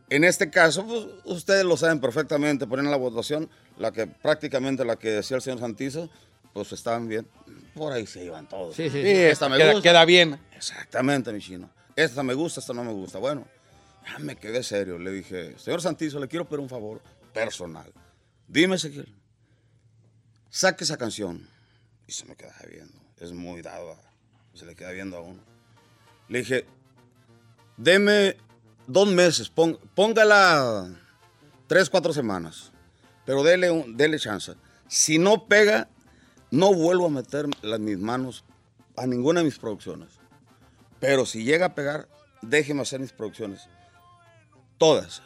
En este caso, pues, ustedes lo saben perfectamente, ponen la votación, la que prácticamente la que decía el señor Santizo, pues estaban bien. Por ahí se iban todos. Sí, sí. Sí, esta me queda, gusta. queda bien. Exactamente, mi chino. Esta me gusta, esta no me gusta. Bueno, ya me quedé serio. Le dije, señor Santizo, le quiero pedir un favor personal. Dime, Ezequiel, saque esa canción. Y se me queda viendo. Es muy dado. Se le queda viendo a uno. Le dije, deme dos meses, pon- póngala tres, cuatro semanas. Pero dele, un- chance. Si no pega, no vuelvo a meter las, mis manos a ninguna de mis producciones. Pero si llega a pegar, déjeme hacer mis producciones. Todas.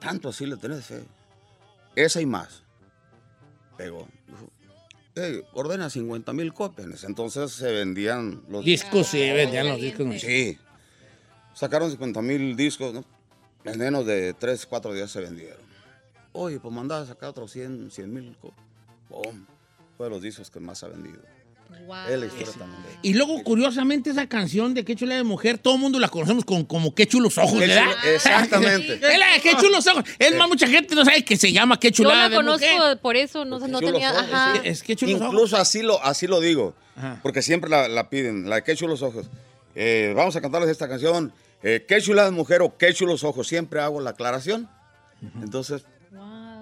Tanto así le tenés fe. Esa y más. Pegó. "Ey, ordena 50 mil copias. Entonces se vendían los Discos, sí, vendían los discos. Sí. Sacaron 50 mil discos, ¿no? En menos de 3, 4 días se vendieron. Oye, pues mandaba a sacar otros 100 mil copias. Fue de los discos que más ha vendido. Wow. Es la historia también de Y luego, curiosamente, esa canción de Qué chula de mujer, todo el mundo la conocemos con, como Qué chulos ojos, Qué ¿verdad? chulo- exactamente. [LAUGHS] Es la de Qué chulos ojos. Es más, mucha gente no sabe que se llama Qué Yo chulada la de conozco mujer. por eso, no, no tenía. ojos, Ajá. Es Qué chulos ojos. Incluso así lo, así lo digo, Ajá. porque siempre la, la piden, la de qué chulos ojos. Eh, vamos a cantarles esta canción, eh, qué chula es mujer o qué chulos ojos, siempre hago la aclaración. Entonces.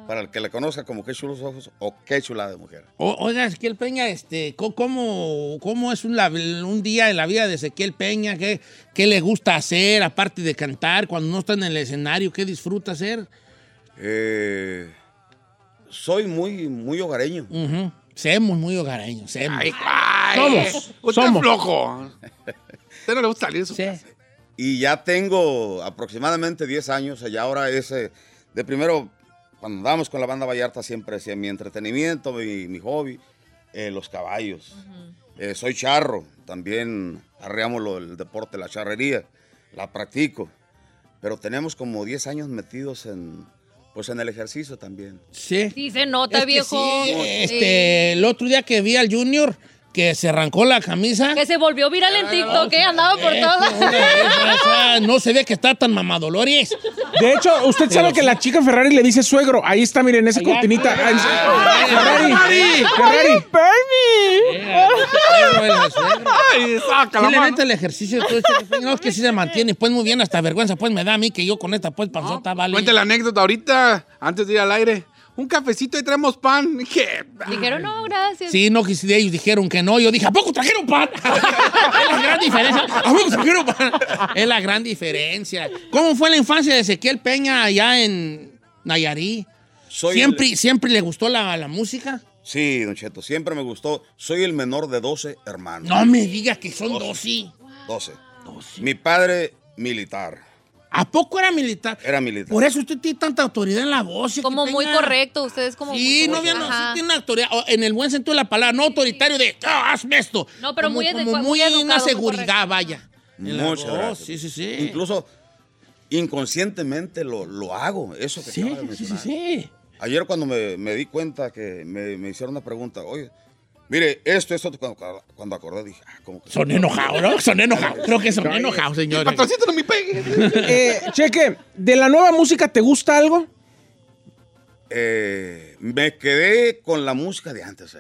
Para el que le conozca como qué chulos ojos o qué chulada de mujer. O- oiga, Ezequiel Peña, este, ¿cómo, cómo es un, la- un día en la vida de Ezequiel Peña? ¿Qué, ¿Qué le gusta hacer, aparte de cantar, cuando no está en el escenario? ¿Qué disfruta hacer? Eh, soy muy, muy hogareño. Semos muy hogareños, semos. Ay, ay, Somos, Usted somos. es flojo. A usted no le gusta salir de su Sí. casa. Y ya tengo aproximadamente 10 años. Y ahora ese, de primero, cuando andábamos con la banda Vallarta, siempre decía mi entretenimiento, mi, mi hobby, eh, los caballos. Eh, soy charro, también arreamos lo- el deporte, la charrería, la practico. Pero tenemos como 10 años metidos en, pues en el ejercicio también. Sí. Sí, se nota, Es que viejo. sí, Sí. este, el otro día que vi al Junior, que se arrancó la camisa. Que se volvió viral en TikTok, ¿eh? Andaba por de esas, no se ve que está tan mamadolores. De hecho, usted sabe que la chica Ferrari le dice suegro. Ahí está, miren, esa cortinita. Ah, Ferrari. Ferrari. Ferrari. Ay, saca Sí la le mano. mete el ejercicio todo esto. No, es que sí se mantiene. Pues muy bien, hasta vergüenza pues me da a mí que yo con esta pues panzota vale. Cuente la anécdota ahorita, antes de ir al aire. Un cafecito y traemos pan. [LAUGHS] ¿Qué? Dijeron, no, gracias. Sí, no, que si de ellos dijeron que no. Yo dije, ¿a poco trajeron pan? [LAUGHS] es la gran diferencia. ¿A poco trajeron pan? Es la gran diferencia. ¿Cómo fue la infancia de Ezequiel Peña allá en Nayarit? Soy ¿Siempre, el- ¿Siempre le gustó la, la música? sí, Don Cheto, siempre me gustó. Soy el menor de 12 hermanos. No me digas que son dos, sí. 12. Mi padre, militar. ¿A poco era militar? Era militar. Por eso usted tiene tanta autoridad en la voz. Como muy correcto, ustedes como Sí, muy no, había, no, sí tiene una autoridad, en el buen sentido de la palabra, no autoritario de, "Ah, hazme esto. No, pero como, muy como muy muy educado, una seguridad, vaya. en la Muchas voz, gracias. Sí, sí, sí. Incluso inconscientemente lo, lo hago, eso que Sí, acaba de sí, sí, sí. Ayer cuando me, me di cuenta que me, me hicieron una pregunta, oye, mire, esto, esto, cuando, cuando acordé dije, ah, ¿cómo que Son enojados, ¿no? Son enojados. Creo que son enojados, señores. Patrocito no me pegue. Eh, cheque, ¿de la nueva música te gusta algo? Eh, me quedé con la música de antes.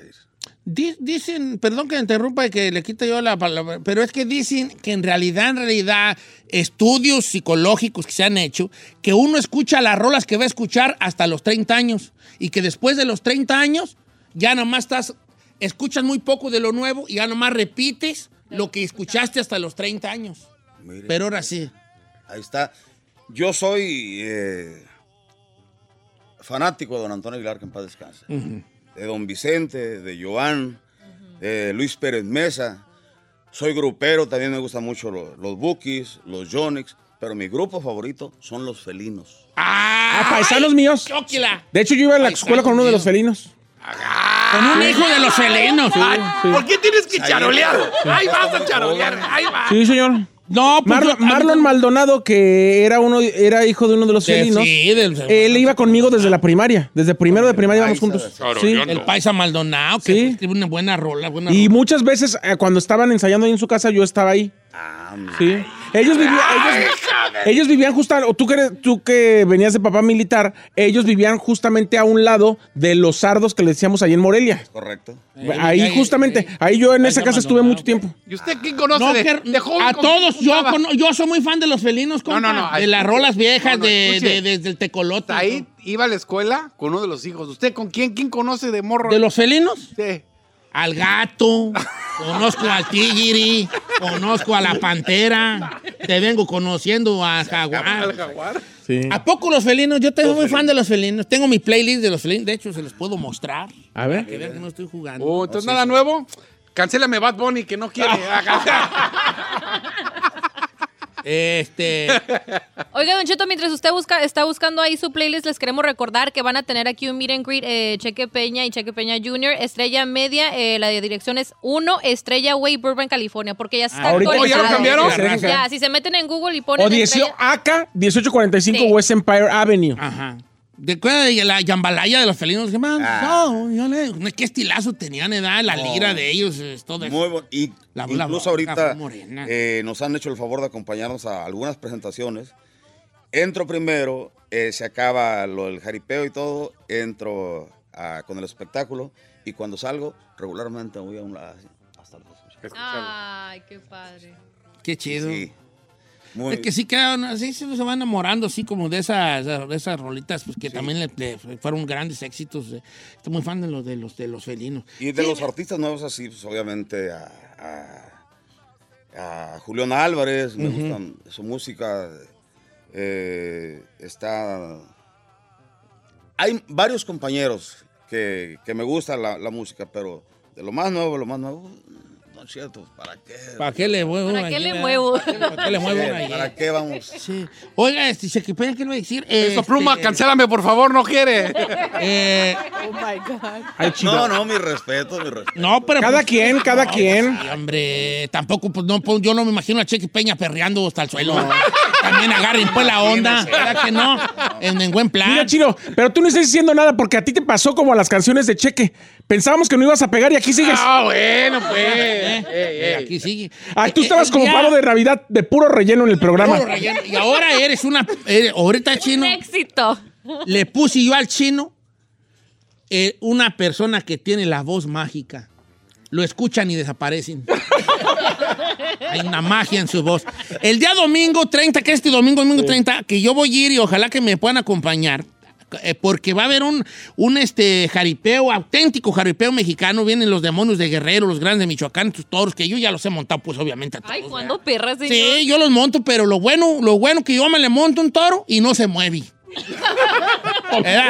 Di- Dicen, perdón que interrumpa y que le quite yo la palabra, pero es que dicen que en realidad, en realidad, estudios psicológicos que se han hecho, que uno escucha las rolas que va a escuchar hasta los 30 años y que después de los 30 años ya nomás estás, escuchas muy poco de lo nuevo y ya nomás repites lo que escuchaste hasta los 30 años. Mire, Pero ahora sí. ahí está. Yo soy eh, fanático de don Antonio Aguilar, que en paz descanse. De don Vicente, de Joan, de Luis Pérez Mesa. Soy grupero, también me gustan mucho los, los Bookies, los Jonix, pero mi grupo favorito son los felinos. ¡Ah! paisanos míos. ¡Chóquila! De hecho, yo iba a la Paisanos escuela con uno de los felinos. Con un hijo de los felinos. ¿Por qué tienes que charolear? Ahí vas a charolear. Ahí va. Sí, señor. No, pues Marlon, yo- Marlon Maldonado, que era uno, era hijo de uno de los De- felinos. sí, del- él iba conmigo desde la primaria. Desde primero de primaria íbamos juntos. sí. Sí. El paisa Maldonado, que Sí. escribe una buena rola. Buena Y rola. muchas veces eh, cuando estaban ensayando ahí en su casa, yo estaba ahí. Ah, Sí. Ellos vivían, ellos, ellos vivían justo, o tú que, eres- tú que venías de papá militar, ellos vivían justamente a un lado de los sardos que le decíamos ahí en Morelia. correcto. Eh, ahí ya, justamente, eh, ahí yo en esa casa estuve mucho tiempo. ¿Y usted quién conoce No, de, de joven? a todos, yo, soy muy fan de los felinos, compa. No, no, no, De las rolas viejas, No, no, de, de- desde el tecolote. Ahí iba a la escuela con uno de los hijos. ¿Usted con quién? ¿Quién conoce de morro? ¿De los felinos? Sí. Al gato, conozco al tigiri, conozco a la pantera, te vengo conociendo al jaguar. Sí. ¿A poco los felinos? Yo tengo muy fan de los felinos. Tengo mi playlist de los felinos. De hecho, se los puedo mostrar. A ver. Que vean que no estoy jugando. Oh, entonces nada nuevo. Cancélame Bad Bunny que no quiere. [LAUGHS] [LAUGHS] Este. [LAUGHS] Oiga, Don Cheto, mientras usted busca, está buscando ahí su playlist, les queremos recordar que van a tener aquí un meet and greet, eh, Cheque Peña y Cheque Peña Jr., Estrella Media, eh, la dirección es 1 Estrella Way, Burbank, California, porque ya se está Oh, ¿ya lo cambiaron? Ya, si se meten en Google y ponen O 18, Estrella- acá, 1845 Sí. West Empire Avenue. Ajá. ¿De de la jambalaya de los felinos? ¿Qué más? Ah. No, yo le- ¿Qué estilazo tenían, edad? La lira de ellos, es todo eso. Muy bueno. Y La- la incluso boca ahorita eh, nos han hecho el favor de acompañarnos a algunas presentaciones. Entro primero, eh, se acaba lo del jaripeo y todo, entro con el espectáculo y cuando salgo, regularmente voy a un lado hasta los. Ay, qué padre. Qué chido. Sí. Muy- Es que sí quedan, así se se va enamorando, así como de esas, de esas rolitas, pues que también le, le fueron grandes éxitos. eh. Estoy muy fan de los de los de los felinos. Y de los artistas nuevos así, pues obviamente a, a, a Julián Álvarez, me Ujú. gustan su música. eh, está... Hay varios compañeros que, que me gusta la, la música, pero de lo más nuevo, lo más nuevo, no es cierto, ¿para qué? ¿Para qué le muevo? ¿Para qué le muevo? ¿Para qué le muevo? ¿Para qué vamos? Sí. Oiga, este, se que ¿qué le voy a decir? Eso, pluma, Este, cancélame, por favor, no quiere. [LAUGHS] eh, Oh my God. Ay, chido. No, no, mi respeto, mi respeto. no, pero. Cada pues, quien, cada no, quien. sí, hombre, tampoco, pues no, pues, yo no me imagino a Cheque Peña perreando hasta el suelo. [LAUGHS] También agarren pues la onda, ¿verdad que no? En, en buen plan. Mira, Chino, pero tú no estás diciendo nada porque a ti te pasó como a las canciones de Cheque. Pensábamos que no ibas a pegar y aquí sigues. Ah, bueno, pues. Eh, Ey, ey. Aquí sigue. Ah, tú Eh, estabas eh, como ya, pavo de Navidad de puro relleno en el programa. puro relleno. Y ahora eres una. eres- ahorita, chino, Éxito. le puse yo al chino eh, una persona que tiene la voz mágica. Lo escuchan y desaparecen. Hay una magia en su voz. El día domingo 30, que este domingo, domingo 30, que yo voy a ir y ojalá que me puedan acompañar. eh, porque va a haber un, un este, jaripeo, auténtico jaripeo mexicano. Vienen los demonios de Guerrero, los grandes de Michoacán, sus toros, que yo ya los he montado, pues obviamente a todos. Ay. ¿cuándo perras, señor? Sí, yo los monto, pero lo bueno, lo bueno que yo me le monto un toro y no se mueve. [LAUGHS]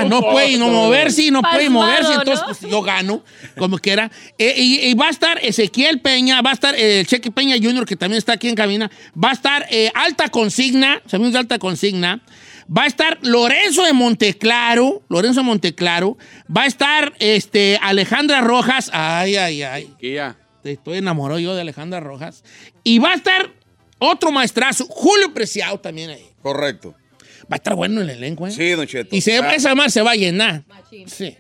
No puede no moverse, no puede moverse, entonces ¿no? pues yo gano, como quiera. Eh, y, y va a estar Ezequiel Peña, va a estar eh, el Cheque Peña Jr., que también está aquí en cabina, va a estar eh, Alta Consigna, sabemos de Alta Consigna, va a estar Lorenzo de Monteclaro, Lorenzo de Monteclaro, va a estar este, Alejandra Rojas, ay, ay, ay, ya. Estoy enamorado yo de Alejandra Rojas. Y va a estar otro maestrazo, Julio Preciado también ahí. Correcto. Va a estar bueno el elenco, ¿eh? Sí, Don Cheto. Y se, Ah, esa más se va a llenar. Sí.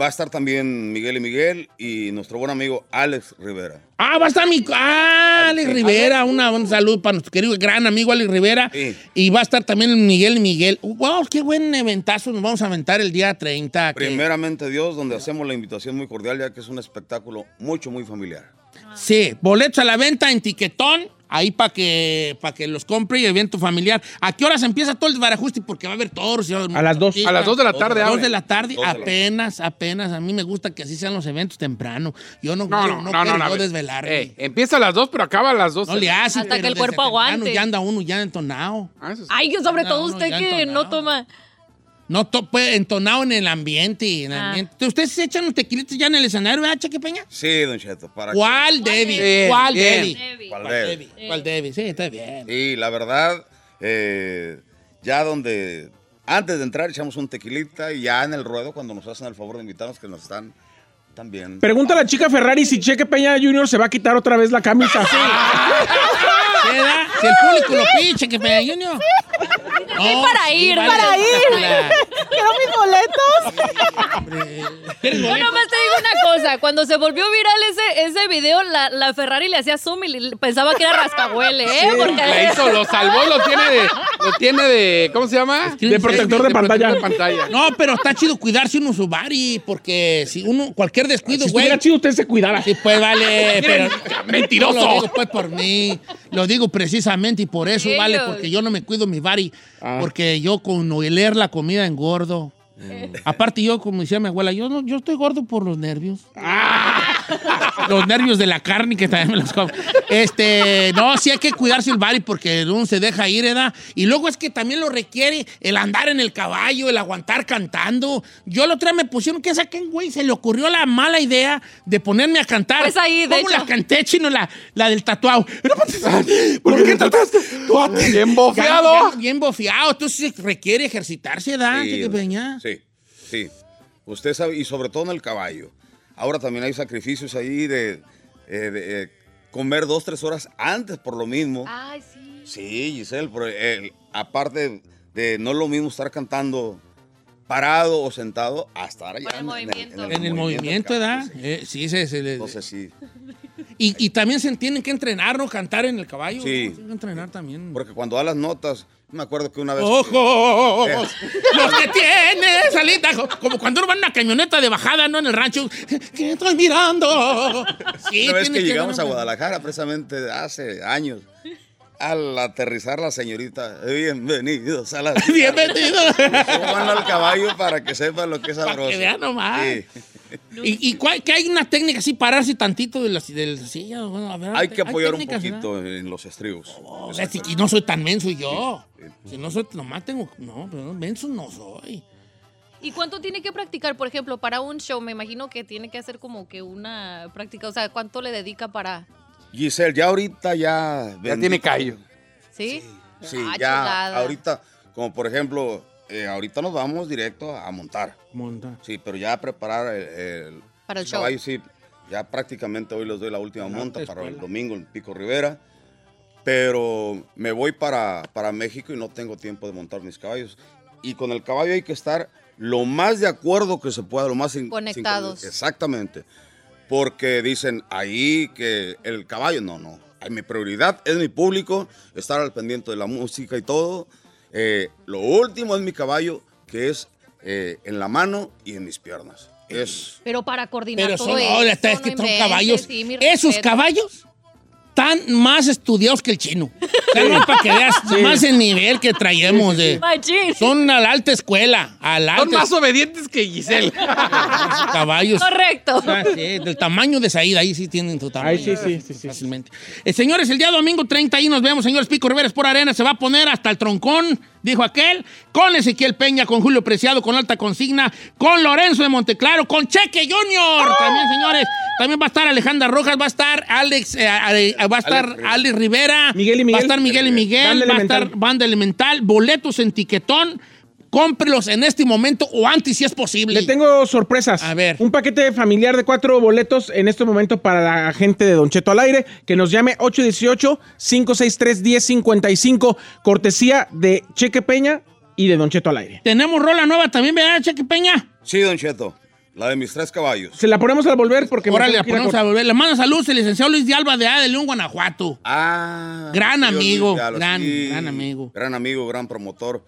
Va a estar también Miguel y Miguel y nuestro buen amigo Alex Rivera. Ah, va a estar mi. Ah, Alex Rivera. Una, un saludo para nuestro querido gran amigo Alex Rivera. Sí. Y va a estar también Miguel y Miguel. ¡Wow! ¡Qué buen eventazo! Nos vamos a aventar el día 30. que- Primeramente Dios, donde hacemos la invitación muy cordial, ya que es un espectáculo mucho, muy familiar. Sí, boletos a la venta en Tiquetón. Ahí para que, pa' que los compre y evento familiar. ¿A qué horas empieza todo el barajuste? Porque va a haber toros. y va haber A las dos. A las dos de la tarde Dos abre. de la tarde, Dos de la- apenas, apenas. A mí me gusta que así sean los eventos temprano. Yo no, No, quiero- no, no, no, no. a desvelarme. Ey, empieza a las dos, pero acaba a las dos. no le hace, Hasta que el cuerpo temprano aguante. Ya anda uno ya entonado. Ah, eso sí. Ay, sobre No, todo usted que entonado. no toma. No, to- pues, entonado en el ambiente. En el Ah. ambiente. ¿Ustedes se echan un tequilitos ya en el escenario, verdad, Cheque Peña? Sí, Don Cheto. Para ¿Cuál, Debbie? Bien, ¿Cuál, bien. Debbie? ¿Cuál ¿Cuál, de- Debbie? ¿Cuál, Debbie? Sí, está bien. Y la verdad, eh, ya donde antes de entrar echamos un tequilita y ya en el ruedo cuando nos hacen el favor de invitarnos que nos están también. Pregunta a la chica Ferrari si Cheque Peña Jr. se va a quitar otra vez la camisa. [LAUGHS] ¿Qué [LAUGHS] da? Si el público lo pide, Cheque Peña Junior. Para ir, para ir. Quiero mis boletos. ¿Quieres Yo nomás te digo una cosa, cuando se volvió viral ese, ese video, la, la Ferrari le hacía zoom y le- pensaba que era rascahuele, ¿eh? Porque La hizo, lo salvó, lo tiene de. Lo tiene de. ¿Cómo se llama? De protector de pantalla. pantalla. No, pero está chido cuidarse uno su body, porque si uno, cualquier descuido, si güey. estuviera chido, usted se cuidara. Sí, pues vale, pero. mentiroso. No lo digo pues por mí. Lo digo precisamente y por eso Ellos. vale, porque yo no me cuido mi body. Porque yo con oler la comida engordo. Aparte, yo, como decía mi abuela, yo, no, yo estoy gordo por los nervios. [LAUGHS] Los nervios de la carne que también me los como. Este, no, sí hay que cuidarse el body porque uno se deja ir, ¿verdad? Y luego es que también lo requiere el andar en el caballo, el aguantar cantando. Yo la otra vez me pusieron que saquen, güey, se le ocurrió la mala idea de ponerme a cantar. Pues ahí, de ¿Cómo hecho. la canté, chino? La, la del tatuado. [LAUGHS] ¿Por qué trataste? Bien bofeado. Bien, bien bofeado. Entonces requiere ejercitarse, ¿verdad? Sí? Sí, sí. Usted sabe, y sobre todo en el caballo. Ahora también hay sacrificios ahí de, eh, de, eh, comer dos, tres horas antes por lo mismo. Ay, sí. Sí, Giselle, pero, eh, aparte de no es lo mismo estar cantando parado o sentado a estar allá el movimiento. En el movimiento, ¿verdad? sí. Eh, sí, se, se le- Entonces sí, y, y también se tienen que entrenar, ¿no? Cantar en el caballo. Sí. ¿no? Tienen que entrenar también. porque cuando da las notas, me acuerdo que una vez... ¡Ojos! Eh. [LAUGHS] Los que tienes, salita. Como cuando uno va en una camioneta de bajada, ¿no? En el rancho. ¿Qué estoy mirando? Sí, Una vez que llegamos a Guadalajara, precisamente hace años, al aterrizar la señorita, bienvenidos a la [LAUGHS] Bienvenido. Suban al caballo para que sepan lo que es Para sabroso. que vean nomás. Sí. ¿Y, y cuál- que hay una técnica así, pararse tantito de la, de la silla? Bueno, a ver, Hay que apoyar un poquito en los estribos. ¿no? O sea, si- y no soy tan menso yo. Si no soy, nomás tengo. No, pero menso no soy. ¿Y cuánto tiene que practicar, por ejemplo, para un show? Me imagino que tiene que hacer como que una práctica. O sea, ¿cuánto le dedica para...? Giselle, ya ahorita ya... Ya tiene callo. ¿Sí? Sí, Ah, ya chulada. ahorita, como por ejemplo, eh, ahorita nos vamos directo a montar. Monta. Sí, pero ya a preparar el, el- Para el show. caballos, sí. Ya prácticamente hoy les doy la última monta para el domingo en Pico Rivera. Pero me voy para, para México y no tengo tiempo de montar mis caballos. Y con el caballo hay que estar lo más de acuerdo que se pueda, lo más Conectados. sin- exactamente. Porque dicen ahí que el caballo, no, no. Mi prioridad es mi público, estar al pendiente de la música y todo. Eh, lo último es mi caballo, que es eh, en la mano y en mis piernas. Es Pero para coordinar Pero todo son, eso, ahora está, es no son caballos. sí, Esos caballos están más estudiados que el chino. O sea, no, para que veas más el nivel que traemos. de- son a la alta escuela. A la Son alta más obedientes que Giselle. [LAUGHS] caballos. Correcto. Ah, sí, del tamaño de Saída, ahí sí tienen tu tamaño. Ahí sí, sí, sí, sí. Fácilmente. Eh, señores, el día domingo 30 ahí nos vemos, señores. Pico Rivera por Arena se va a poner hasta el troncón, dijo aquel, con Ezequiel Peña, con Julio Preciado, con Alta Consigna, con Lorenzo de Monteclaro, con Cheque Junior. También, señores. También va a estar Alejandra Rojas, va a estar Alex, eh, eh, va a estar Alex Alex Rivera. Miguel y Miguel. Va a estar Miguel y Miguel. Banda va a estar Banda Elemental. Boletos en tiquetón. Cómprelos en este momento o antes si es posible. Le tengo sorpresas. A ver. Un paquete familiar de cuatro boletos en este momento para la gente de Don Cheto al aire. Que nos llame 818-563-1055. Cortesía de Cheque Peña y de Don Cheto al aire. Tenemos rola nueva también, ¿verdad, Cheque Peña? Sí, Don Cheto, la de mis tres caballos. Se la ponemos al volver porque me Órale, tengo que ir a ponemos a cortar. volver. Le manda saludos el licenciado Luis de Alba de A de León, Guanajuato. Ah, Gran amigo, gran- gran amigo. Gran amigo, gran promotor.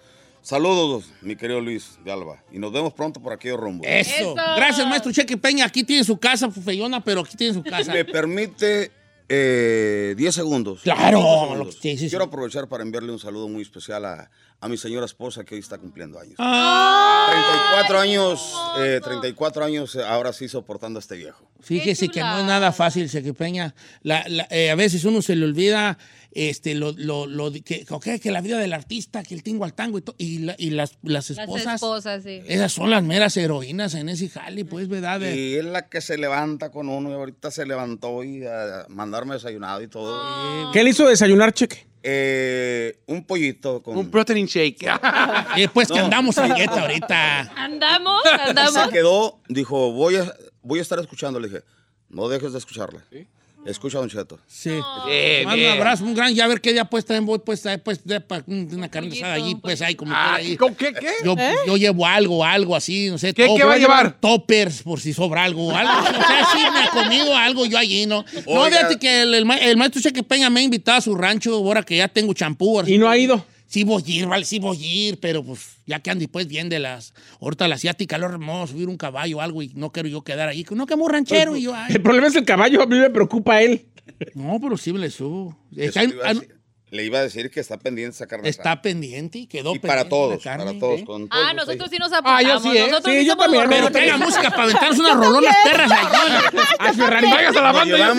Saludos, mi querido Luis de Alba. Y nos vemos pronto por aquellos rumbos. Eso. Eso. Gracias, maestro Cheque Peña. Aquí tiene su casa, feyona, pero aquí tiene su [LAUGHS] casa. Me permite eh, 10 segundos. Claro, segundos. lo que- sí, sí, sí. Quiero aprovechar para enviarle un saludo muy especial a, a mi señora esposa que hoy está cumpliendo años. Ah, 34 años, eh, 34 años eh, ahora sí soportando a este viejo. fíjese que no es nada fácil, Cheque Peña. La- la- eh, a veces uno se le olvida este, lo, lo, lo que, ok, que la vida del artista, que el tingo al tango y, to- y, la- y las, las Las esposas. esposas, sí. Esas son las meras heroínas en ese jale, pues, ¿verdad? De- Y es la que se levanta con uno y ahorita se levantó y a mandarme desayunado y todo. ¿Qué le hizo desayunar, Cheque? Eh, un pollito con... Un protein shake. Y después [LAUGHS] que No. andamos a dieta ahorita. Andamos, se andamos. quedó, dijo, voy a, voy a estar escuchando. Le dije, no dejes de escucharle. Escucha, Don Cheto. Sí. Manda un abrazo, un gran, ya a ver qué día pues también voy pues, eh, pues de, pa- una carne asada allí, pues ahí como Ah, ahí. ¿con qué? ¿Qué? Yo, yo llevo algo, algo así, no sé. ¿Qué- qué va a llevar? Toppers, por si sobra algo. [LAUGHS] algo o sea, sí me ha comido algo yo allí, ¿no? No, Oiga. fíjate que el, el el maestro Cheque Peña me ha invitado a su rancho ahora que ya tengo champú. Y no ha ido. Sí voy a ir, vale, sí voy a ir, pero pues ya que ande pues bien de las... Ahorita la asiática, lo vamos a subir un caballo o algo y no quiero yo quedar ahí. No, que muy ranchero y yo... ay, El problema es el caballo, a mí me preocupa él. no, pero sí me le subo. Está, le, iba a decir, le iba a decir que está pendiente esa carne está pendiente y quedó Y para pendiente todos, la carne. para todos. Con todos Ah, nosotros sí nos apuntamos. sí, ¿eh? Nosotros Sí, sí yo también. Pero traiga música para aventarnos unas rolonas perras. A Ferrari. Vayas a la banda.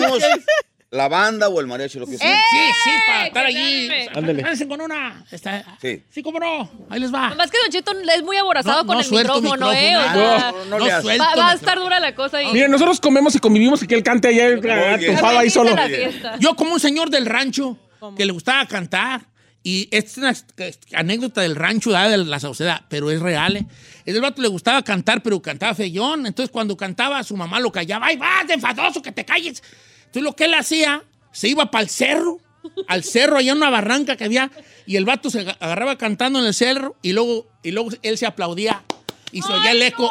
La banda o el mariachi, lo que sea. Sí, sí, para estar allí. Ándale. Ándale. con una. Está- Sí. Sí, cómo no. Ahí les va. Nomás que Don Cheto es muy aborazado No, con no el suelto micrófono, ¿eh? O micrófono. sea, No, no hace. suelto va, va a micrófono. estar dura la cosa ahí. Miren, nosotros comemos y convivimos y que él cante allá bien. atufado ahí solo. Yo como un señor del rancho que le gustaba cantar. Y esta es una anécdota del rancho de la sociedad, pero es real. ¿eh? El vato le gustaba cantar, pero cantaba feyón. Entonces, cuando cantaba, su mamá lo callaba. ¡Ay, vas, enfadoso, que te calles! Entonces, lo que él hacía, se iba para el cerro, al cerro, allá en una barranca que había, y el vato se aga- agarraba cantando en el cerro, y luego, y luego él se aplaudía. Y se oía el eco.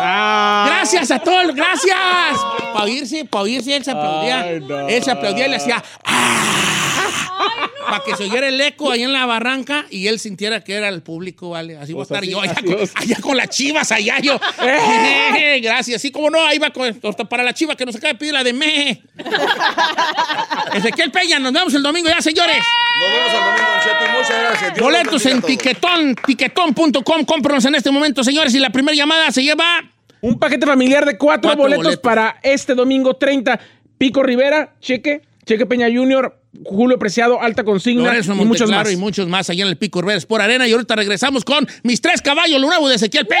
Ah. Gracias a todos, gracias. Para oírse, para oírse, él se aplaudía. Ay, no. Él se aplaudía y le hacía. "Ah". Para que se oyera el eco ahí en la barranca y él sintiera que era el público, ¿vale? Así voy a Pues estar así, yo allá con, allá con las chivas, allá yo. [LAUGHS] Gracias. Así como no, ahí va con, hasta para la chiva que nos acaba de pedir la de me. [LAUGHS] Ezequiel Peña, nos vemos el domingo ya, señores. Nos vemos el domingo, Don Cheto, y muchas gracias. Dios Boletos en tiquetón, tiquetón.com. Cómpranos en este momento, señores. Y la primera llamada se lleva. Un paquete familiar de cuatro, Cuatro boletos, boletos. para este domingo 30. Pico Rivera, Cheque, Cheque Peña Jr., Julio Preciado, Alta Consigna Lorenzo y muchos más. y muchos más allá en el Pico Rivera por Arena. Y ahorita regresamos con mis tres caballos, lo nuevo de Ezequiel Peña.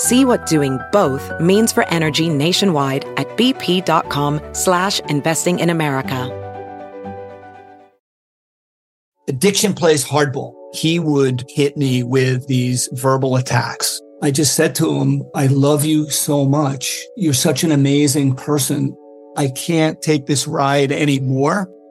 See what doing both means for energy nationwide at bp.com slash investing in America. Addiction plays hardball. He would hit me with these verbal attacks. I just said to him, I love you so much. You're such an amazing person. I can't take this ride anymore.